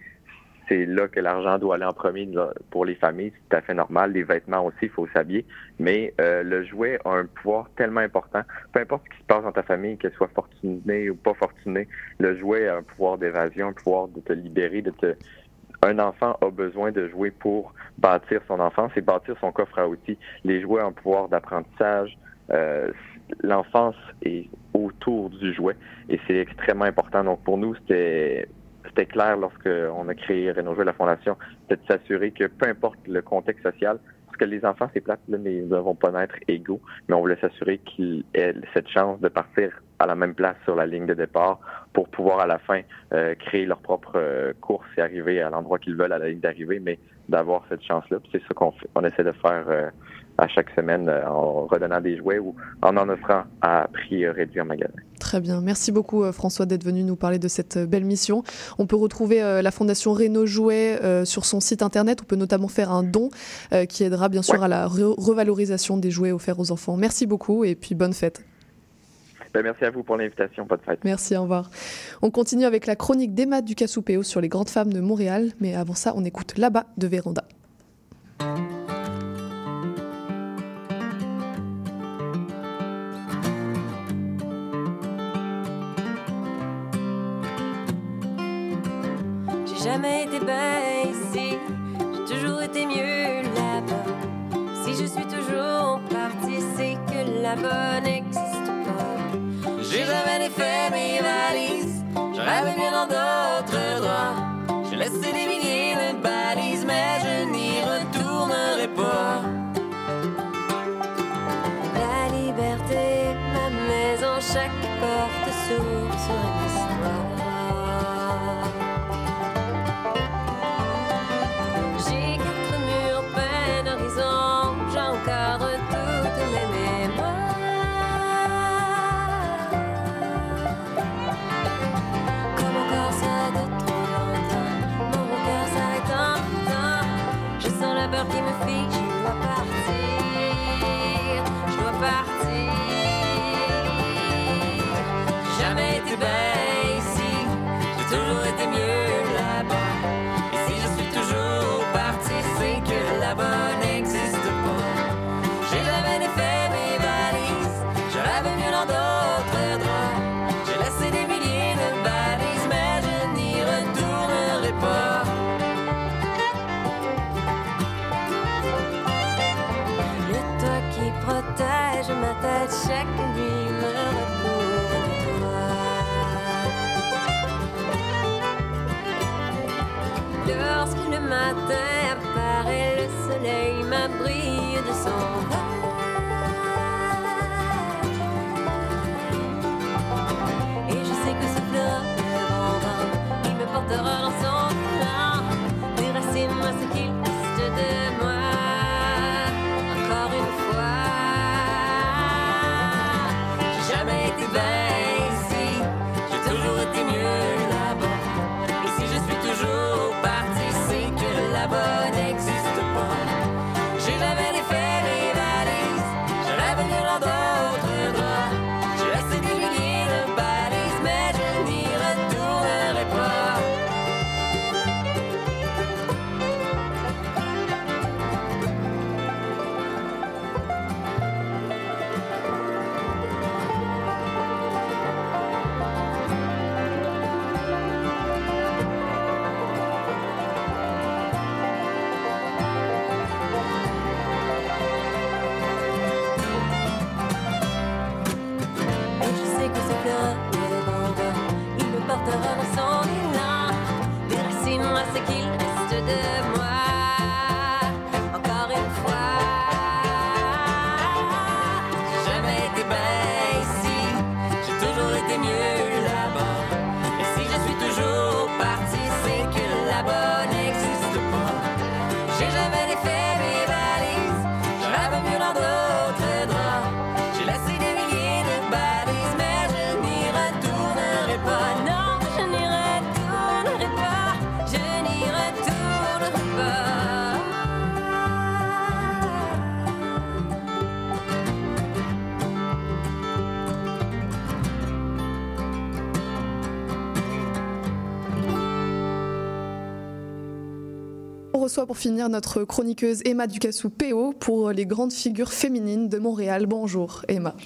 c'est là que l'argent doit aller en premier pour les familles, c'est tout à fait normal. Les vêtements aussi, il faut s'habiller. Mais euh, le jouet a un pouvoir tellement important. Peu importe ce qui se passe dans ta famille, qu'elle soit fortunée ou pas fortunée, le jouet a un pouvoir d'évasion, un pouvoir de te libérer, de te. Un enfant a besoin de jouer pour bâtir son enfance et bâtir son coffre à outils. Les jouets ont un pouvoir d'apprentissage. Euh, L'enfance est autour du jouet et c'est extrêmement important. Donc pour nous, c'était c'était clair lorsqu'on a créé Renault Jouet, la fondation, c'était de s'assurer que peu importe le contexte social, parce que les enfants, c'est plate, mais ils ne vont pas naître égaux, mais on voulait s'assurer qu'ils aient cette chance de partir à la même place sur la ligne de départ pour pouvoir à la fin euh, créer leur propre euh, course et arriver à l'endroit qu'ils veulent à la ligne d'arrivée, mais d'avoir cette chance-là. C'est ça qu'on on essaie de faire euh, à chaque semaine en redonnant des jouets ou en en offrant à prix réduit en magasin. Très bien. Merci beaucoup François d'être venu nous parler de cette belle mission. On peut retrouver la Fondation Renault Jouets sur son site internet. On peut notamment faire un don qui aidera bien sûr à la revalorisation des jouets offerts aux enfants. Merci beaucoup et puis bonne fête. Ben, merci à vous pour l'invitation. Pas de fête. Merci, au revoir. On continue avec la chronique d'Emma du Cassoupéo sur les grandes femmes de Montréal. Mais avant ça, on écoute là-bas de Véranda. J'ai jamais été bien ici, j'ai toujours été mieux là-bas. Si je suis toujours partie, c'est que la bonne n'existe jamais défait mes valises, je rêve bien dans d'autres droits. J'ai laissé des milliers de balises, mais je n'y retournerai pas. La liberté, ma maison, chaque porte s'ouvre reçoit pour finir notre chroniqueuse Emma Ducassou PO pour les grandes figures féminines de Montréal. Bonjour Emma.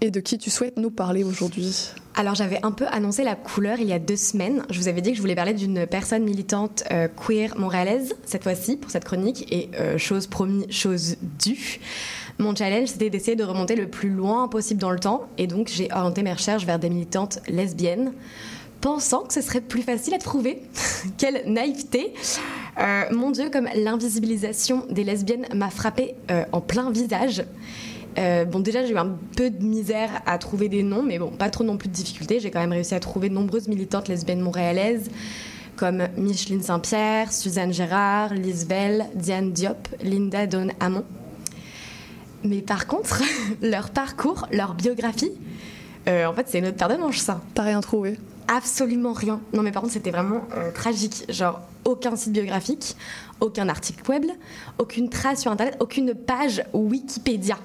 Et de qui tu souhaites nous parler aujourd'hui? Alors j'avais un peu annoncé la couleur il y a deux semaines. Je vous avais dit que je voulais parler d'une personne militante euh, queer montréalaise cette fois-ci pour cette chronique et euh, chose promis, chose due. Mon challenge c'était d'essayer de remonter le plus loin possible dans le temps et donc j'ai orienté mes recherches vers des militantes lesbiennes pensant que ce serait plus facile à trouver. Quelle naïveté euh, Mon Dieu, comme l'invisibilisation des lesbiennes m'a frappé euh, en plein visage. Euh, bon, déjà, j'ai eu un peu de misère à trouver des noms, mais bon, pas trop non plus de difficultés. J'ai quand même réussi à trouver de nombreuses militantes lesbiennes montréalaises, comme Micheline Saint-Pierre, Suzanne Gérard, Lise Bell, Diane Diop, Linda Don Hamon. Mais par contre, leur parcours, leur biographie, en fait, c'est une autre paire de manches, ça. T'as rien trouvé Absolument rien. Non, mais par contre, c'était vraiment euh, tragique. Genre, aucun site biographique, aucun article web, aucune trace sur Internet, aucune page Wikipédia.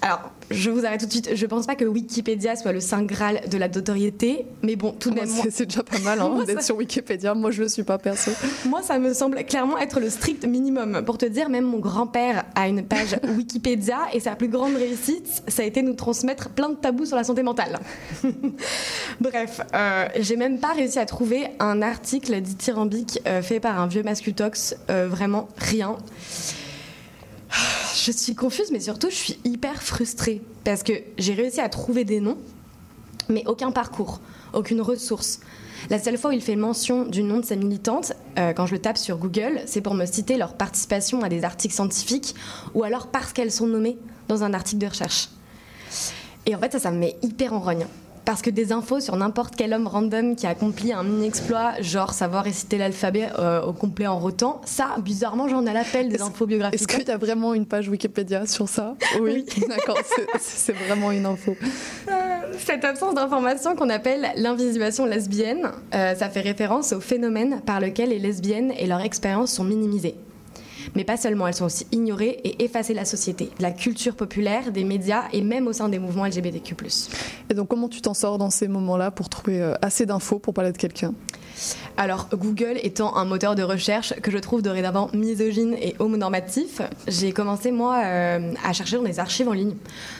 Alors, je vous arrête tout de suite. Je pense pas que Wikipédia soit le saint graal de la notoriété, mais bon, tout de même. C'est- C'est déjà pas mal hein, d'être ça- sur Wikipédia. Moi, je le suis pas perso. Moi, ça me semble clairement être le strict minimum. Pour te dire, même mon grand-père a une page Wikipédia et sa plus grande réussite, ça a été nous transmettre plein de tabous sur la santé mentale. Bref, euh, j'ai même pas réussi à trouver un article dithyrambique euh, fait par un vieux mascutox. Euh, vraiment rien. Je suis confuse, mais surtout, je suis hyper frustrée parce que j'ai réussi à trouver des noms, mais aucun parcours, aucune ressource. La seule fois où il fait mention du nom de sa militante, euh, quand je le tape sur Google, c'est pour me citer leur participation à des articles scientifiques ou alors parce qu'elles sont nommées dans un article de recherche. Et en fait, ça, ça me met hyper en rogne. Parce que des infos sur n'importe quel homme random qui a accompli un mini-exploit, genre savoir réciter l'alphabet euh, au complet en rotant, ça, bizarrement, j'en ai l'appel des infos biographiques. Est-ce qu'il y a vraiment une page Wikipédia sur ça Oui. D'accord, c'est- vraiment une info. Cette absence d'information qu'on appelle l'invisibilisation lesbienne, euh, ça fait référence au phénomène par lequel les lesbiennes et leur expérience sont minimisées. Mais pas seulement, elles sont aussi ignorées et effacées de la société, de la culture populaire, des médias et même au sein des mouvements LGBTQ+. Et donc, comment tu t'en sors dans ces moments-là pour trouver euh, assez d'infos pour parler de quelqu'un? Alors, Google étant un moteur de recherche que je trouve dorénavant misogyne et homonormatif, j'ai commencé, moi, euh, à chercher dans des archives en ligne.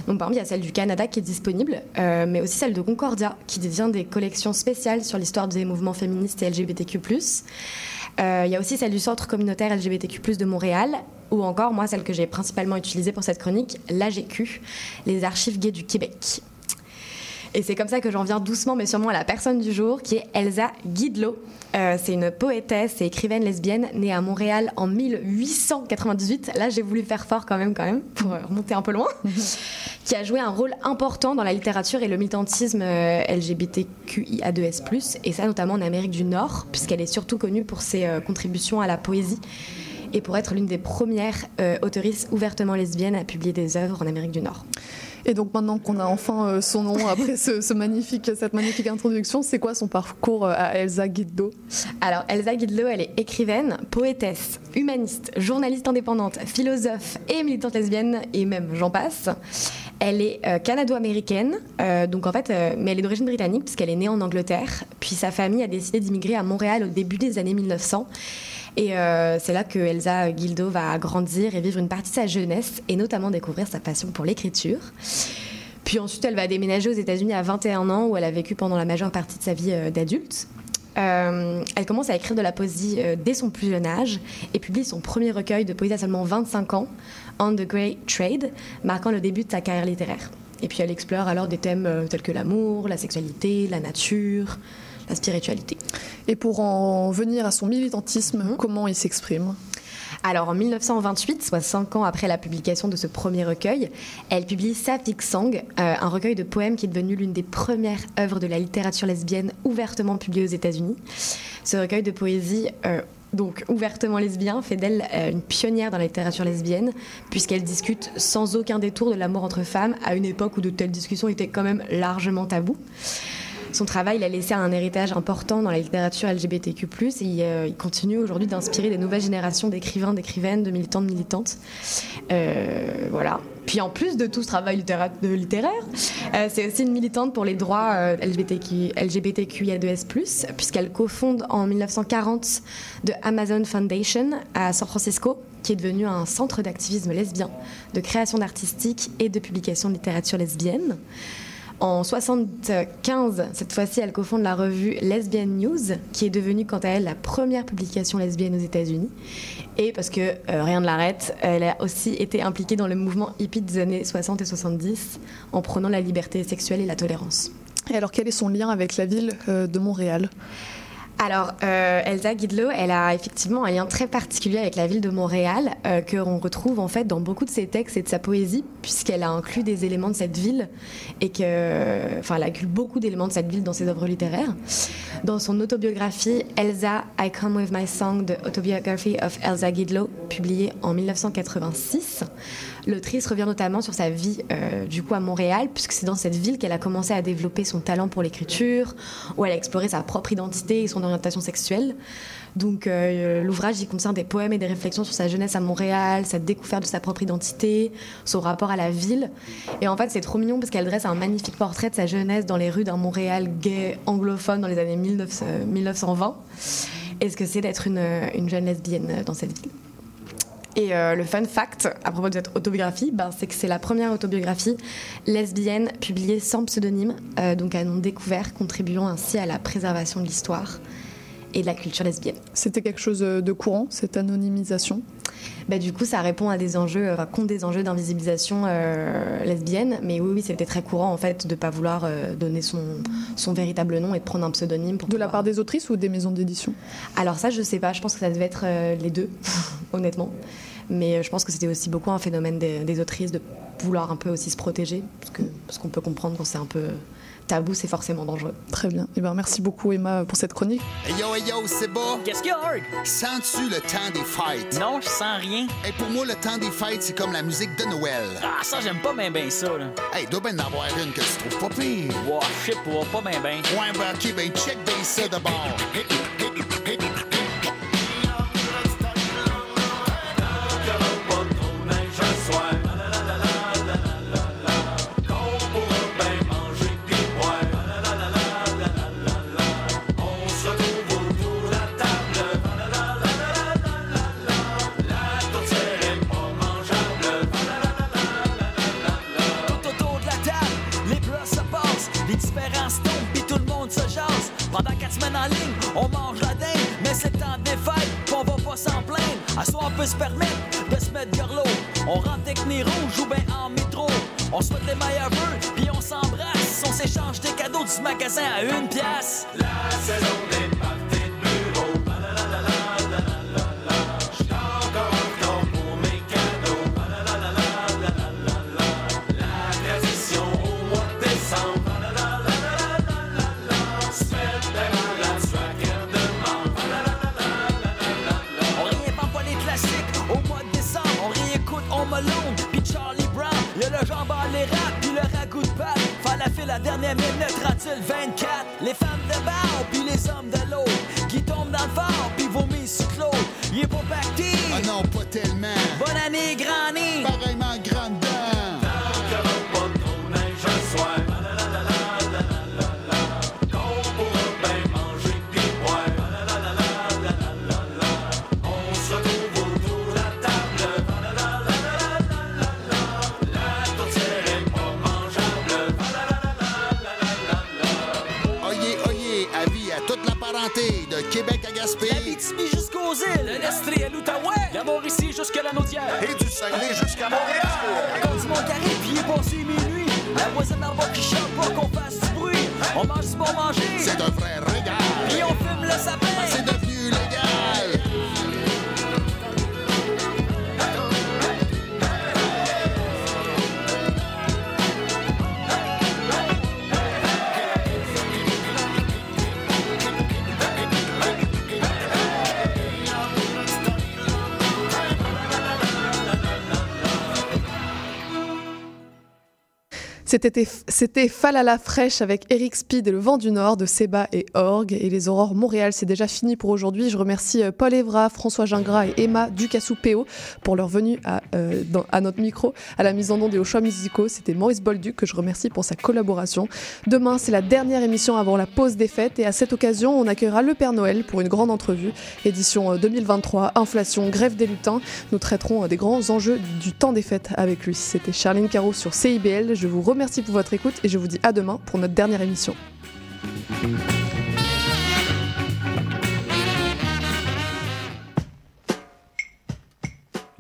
Donc, parmi, il y a celle du Canada qui est disponible, euh, mais aussi celle de Concordia, qui détient des collections spéciales sur l'histoire des mouvements féministes et LGBTQ+. Euh, Il y a aussi celle du Centre communautaire LGBTQ+, de Montréal, ou encore, moi, celle que j'ai principalement utilisée pour cette chronique, l'AGQ, les archives gays du Québec. Et c'est comme ça que j'en viens doucement mais sûrement à la personne du jour, qui est Elsa Guidelot. Euh, c'est une poétesse et écrivaine lesbienne née à Montréal en 1898. Là, j'ai voulu faire fort quand même, quand même, pour euh, remonter un peu loin. qui a joué un rôle important dans la littérature et le militantisme euh, LGBTQIA2S+, et ça notamment en Amérique du Nord, puisqu'elle est surtout connue pour ses euh, contributions à la poésie et pour être l'une des premières euh, ouvertement lesbiennes à publier des œuvres en Amérique du Nord. Et donc, maintenant qu'on a enfin euh, son nom, après ce, magnifique, cette magnifique introduction, c'est quoi son parcours euh, à Elsa Guido Alors, Elsa Guidelot, elle est écrivaine, poétesse, humaniste, journaliste indépendante, philosophe et militante lesbienne, et même j'en passe. Elle est euh, canado-américaine, euh, donc en fait, euh, mais elle est d'origine britannique puisqu'elle est née en Angleterre. Puis sa famille a décidé d'immigrer à Montréal au début des années 1900. Et c'est là que Elsa Guildo va grandir et vivre une partie de sa jeunesse et notamment découvrir sa passion pour l'écriture. Puis ensuite, elle va déménager aux États-Unis à 21 ans où elle a vécu pendant la majeure partie de sa vie d'adulte. Elle commence à écrire de la poésie dès son plus jeune âge et publie son premier recueil de poésie à seulement 25 ans, On the Great Trade, marquant le début de sa carrière littéraire. Et puis elle explore alors des thèmes euh, tels que l'amour, la sexualité, la nature, la spiritualité. Et pour en venir à son militantisme, comment il s'exprime? Alors en 1928, soit cinq ans après la publication de ce premier recueil, elle publie Sapphic Song, euh, un recueil de poèmes qui est devenu l'une des premières œuvres de la littérature lesbienne ouvertement publiée aux États-Unis. Ce recueil de poésie, euh, donc ouvertement lesbien, fait d'elle euh, une pionnière dans la littérature lesbienne, puisqu'elle discute sans aucun détour de l'amour entre femmes à une époque où de telles discussions étaient quand même largement tabous. Son travail il a laissé un héritage important dans la littérature LGBTQ+, et il, euh, il continue aujourd'hui d'inspirer des nouvelles générations d'écrivains, d'écrivaines, de militants, de militantes. Euh, voilà. Puis en plus de tout ce travail littéraire, euh, c'est aussi une militante pour les droits euh, LGBTQ, LGBTQIA2S+, puisqu'elle cofonde en 1940 de Amazon Foundation à San Francisco, qui est devenu un centre d'activisme lesbien, de création artistique et de publication de littérature lesbienne. En 75, cette fois-ci, elle cofonde la revue Lesbian News, qui est devenue quant à elle la première publication lesbienne aux États-Unis. Et parce que euh, rien ne l'arrête, elle a aussi été impliquée dans le mouvement hippie des années 60 et 70 en prônant la liberté sexuelle et la tolérance. Et alors, quel est son lien avec la ville euh, de Montréal? Alors, euh, Elsa Guidelot, elle a effectivement un lien très particulier avec la ville de Montréal, euh, que l'on retrouve en fait dans beaucoup de ses textes et de sa poésie, puisqu'elle a inclus des éléments de cette ville et que, enfin, elle a inclus beaucoup d'éléments de cette ville dans ses œuvres littéraires. Dans son autobiographie Elsa, I Come With My Song, The Autobiography of Elsa Guidelot, publiée en 1986, l'autrice revient notamment sur sa vie euh, du coup à Montréal, puisque c'est dans cette ville qu'elle a commencé à développer son talent pour l'écriture, où elle a exploré sa propre identité et son orientation sexuelle. Donc euh, l'ouvrage y contient des poèmes et des réflexions sur sa jeunesse à Montréal, sa découverte de sa propre identité, son rapport à la ville. Et en fait, c'est trop mignon parce qu'elle dresse un magnifique portrait de sa jeunesse dans les rues d'un Montréal gay anglophone dans les années 19, 1920. Et ce que c'est d'être une jeune lesbienne dans cette ville? Et euh, le fun fact à propos de cette autobiographie, ben, c'est que c'est la première autobiographie lesbienne publiée sans pseudonyme, euh, donc à nom découvert, contribuant ainsi à la préservation de l'histoire et de la culture lesbienne. C'était quelque chose de courant, cette anonymisation? Bah, du coup, ça répond à des enjeux, enfin, contre des enjeux d'invisibilisation euh, lesbienne. Mais oui, oui, c'était très courant en fait de pas vouloir euh, donner son, son véritable nom et de prendre un pseudonyme. Pour de la part des autrices ou des maisons d'édition? Alors ça, je sais pas. Je pense que ça devait être euh, les deux, honnêtement. Mais je pense que c'était aussi beaucoup un phénomène des, des, autrices de vouloir un peu aussi se protéger, parce qu'on peut comprendre quand c'est un peu tabou, c'est forcément dangereux. Très bien. Et eh ben, merci beaucoup, Emma, pour cette chronique. Hey yo, hey yo, c'est beau. Qu'est-ce qu'il y a? Sens-tu le temps des fêtes? Non, je sens rien. Et pour moi, le temps des fêtes, c'est comme la musique de Noël. Ah, ça, j'aime pas bien ben ça, là. Hey, doit bien en avoir une que tu trouves pas pire. Wow, je sais pas, pas bien ben. Ouais, ben, ok, ben, check bien ça d'abord. Pendant peut se permettre de se mettre garlot. On rentre avec rouge ou ben en métro. On souhaite les meilleurs vœux, puis on s'embrasse. On s'échange des cadeaux du magasin à une pièce. La dernière minute, rendu le 24. Les femmes de bar, puis les hommes de l'eau. Qui tombent dans le fort, puis vomissent sur Claude. Il est pas pacté. Ah non, pas tellement. Et du Saguenay jusqu'à Montréal. Quand du Mont-Carré, puis il est passé minuit. La voisine en bas qui chante pour qu'on fasse du bruit. On mange du bon manger. C'est un vrai régal. Puis on fume le sapin. C'est devenu légal. C'était Falala fraîche avec Eric Speed et le vent du Nord de Seba et Orgue. Et les Aurores Montréal, c'est déjà fini pour aujourd'hui. Je remercie euh, Paul Evra, François Gingras et Emma Ducassou-Péo pour leur venue à, euh, à notre micro, à la mise en onde et aux choix musicaux. C'était Maurice Bolduc que je remercie pour sa collaboration. Demain, c'est la dernière émission avant la pause des fêtes. Et à cette occasion, on accueillera le Père Noël pour une grande entrevue. Édition euh, 2023, inflation, grève des lutins. Nous traiterons euh, des grands enjeux du temps des fêtes avec lui. C'était Charline Caro sur CIBL. Je vous remercie pour votre écoute et je vous dis à demain pour notre dernière émission.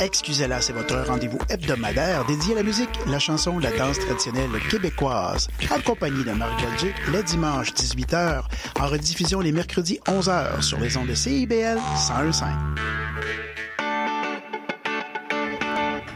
Excusez-la, c'est votre rendez-vous hebdomadaire dédié à la musique, la chanson, la danse traditionnelle québécoise, accompagné de Marc Duc le dimanche 18h, en rediffusion les mercredis 11h sur les ondes de CIBL 101.5.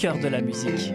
cœur de la musique.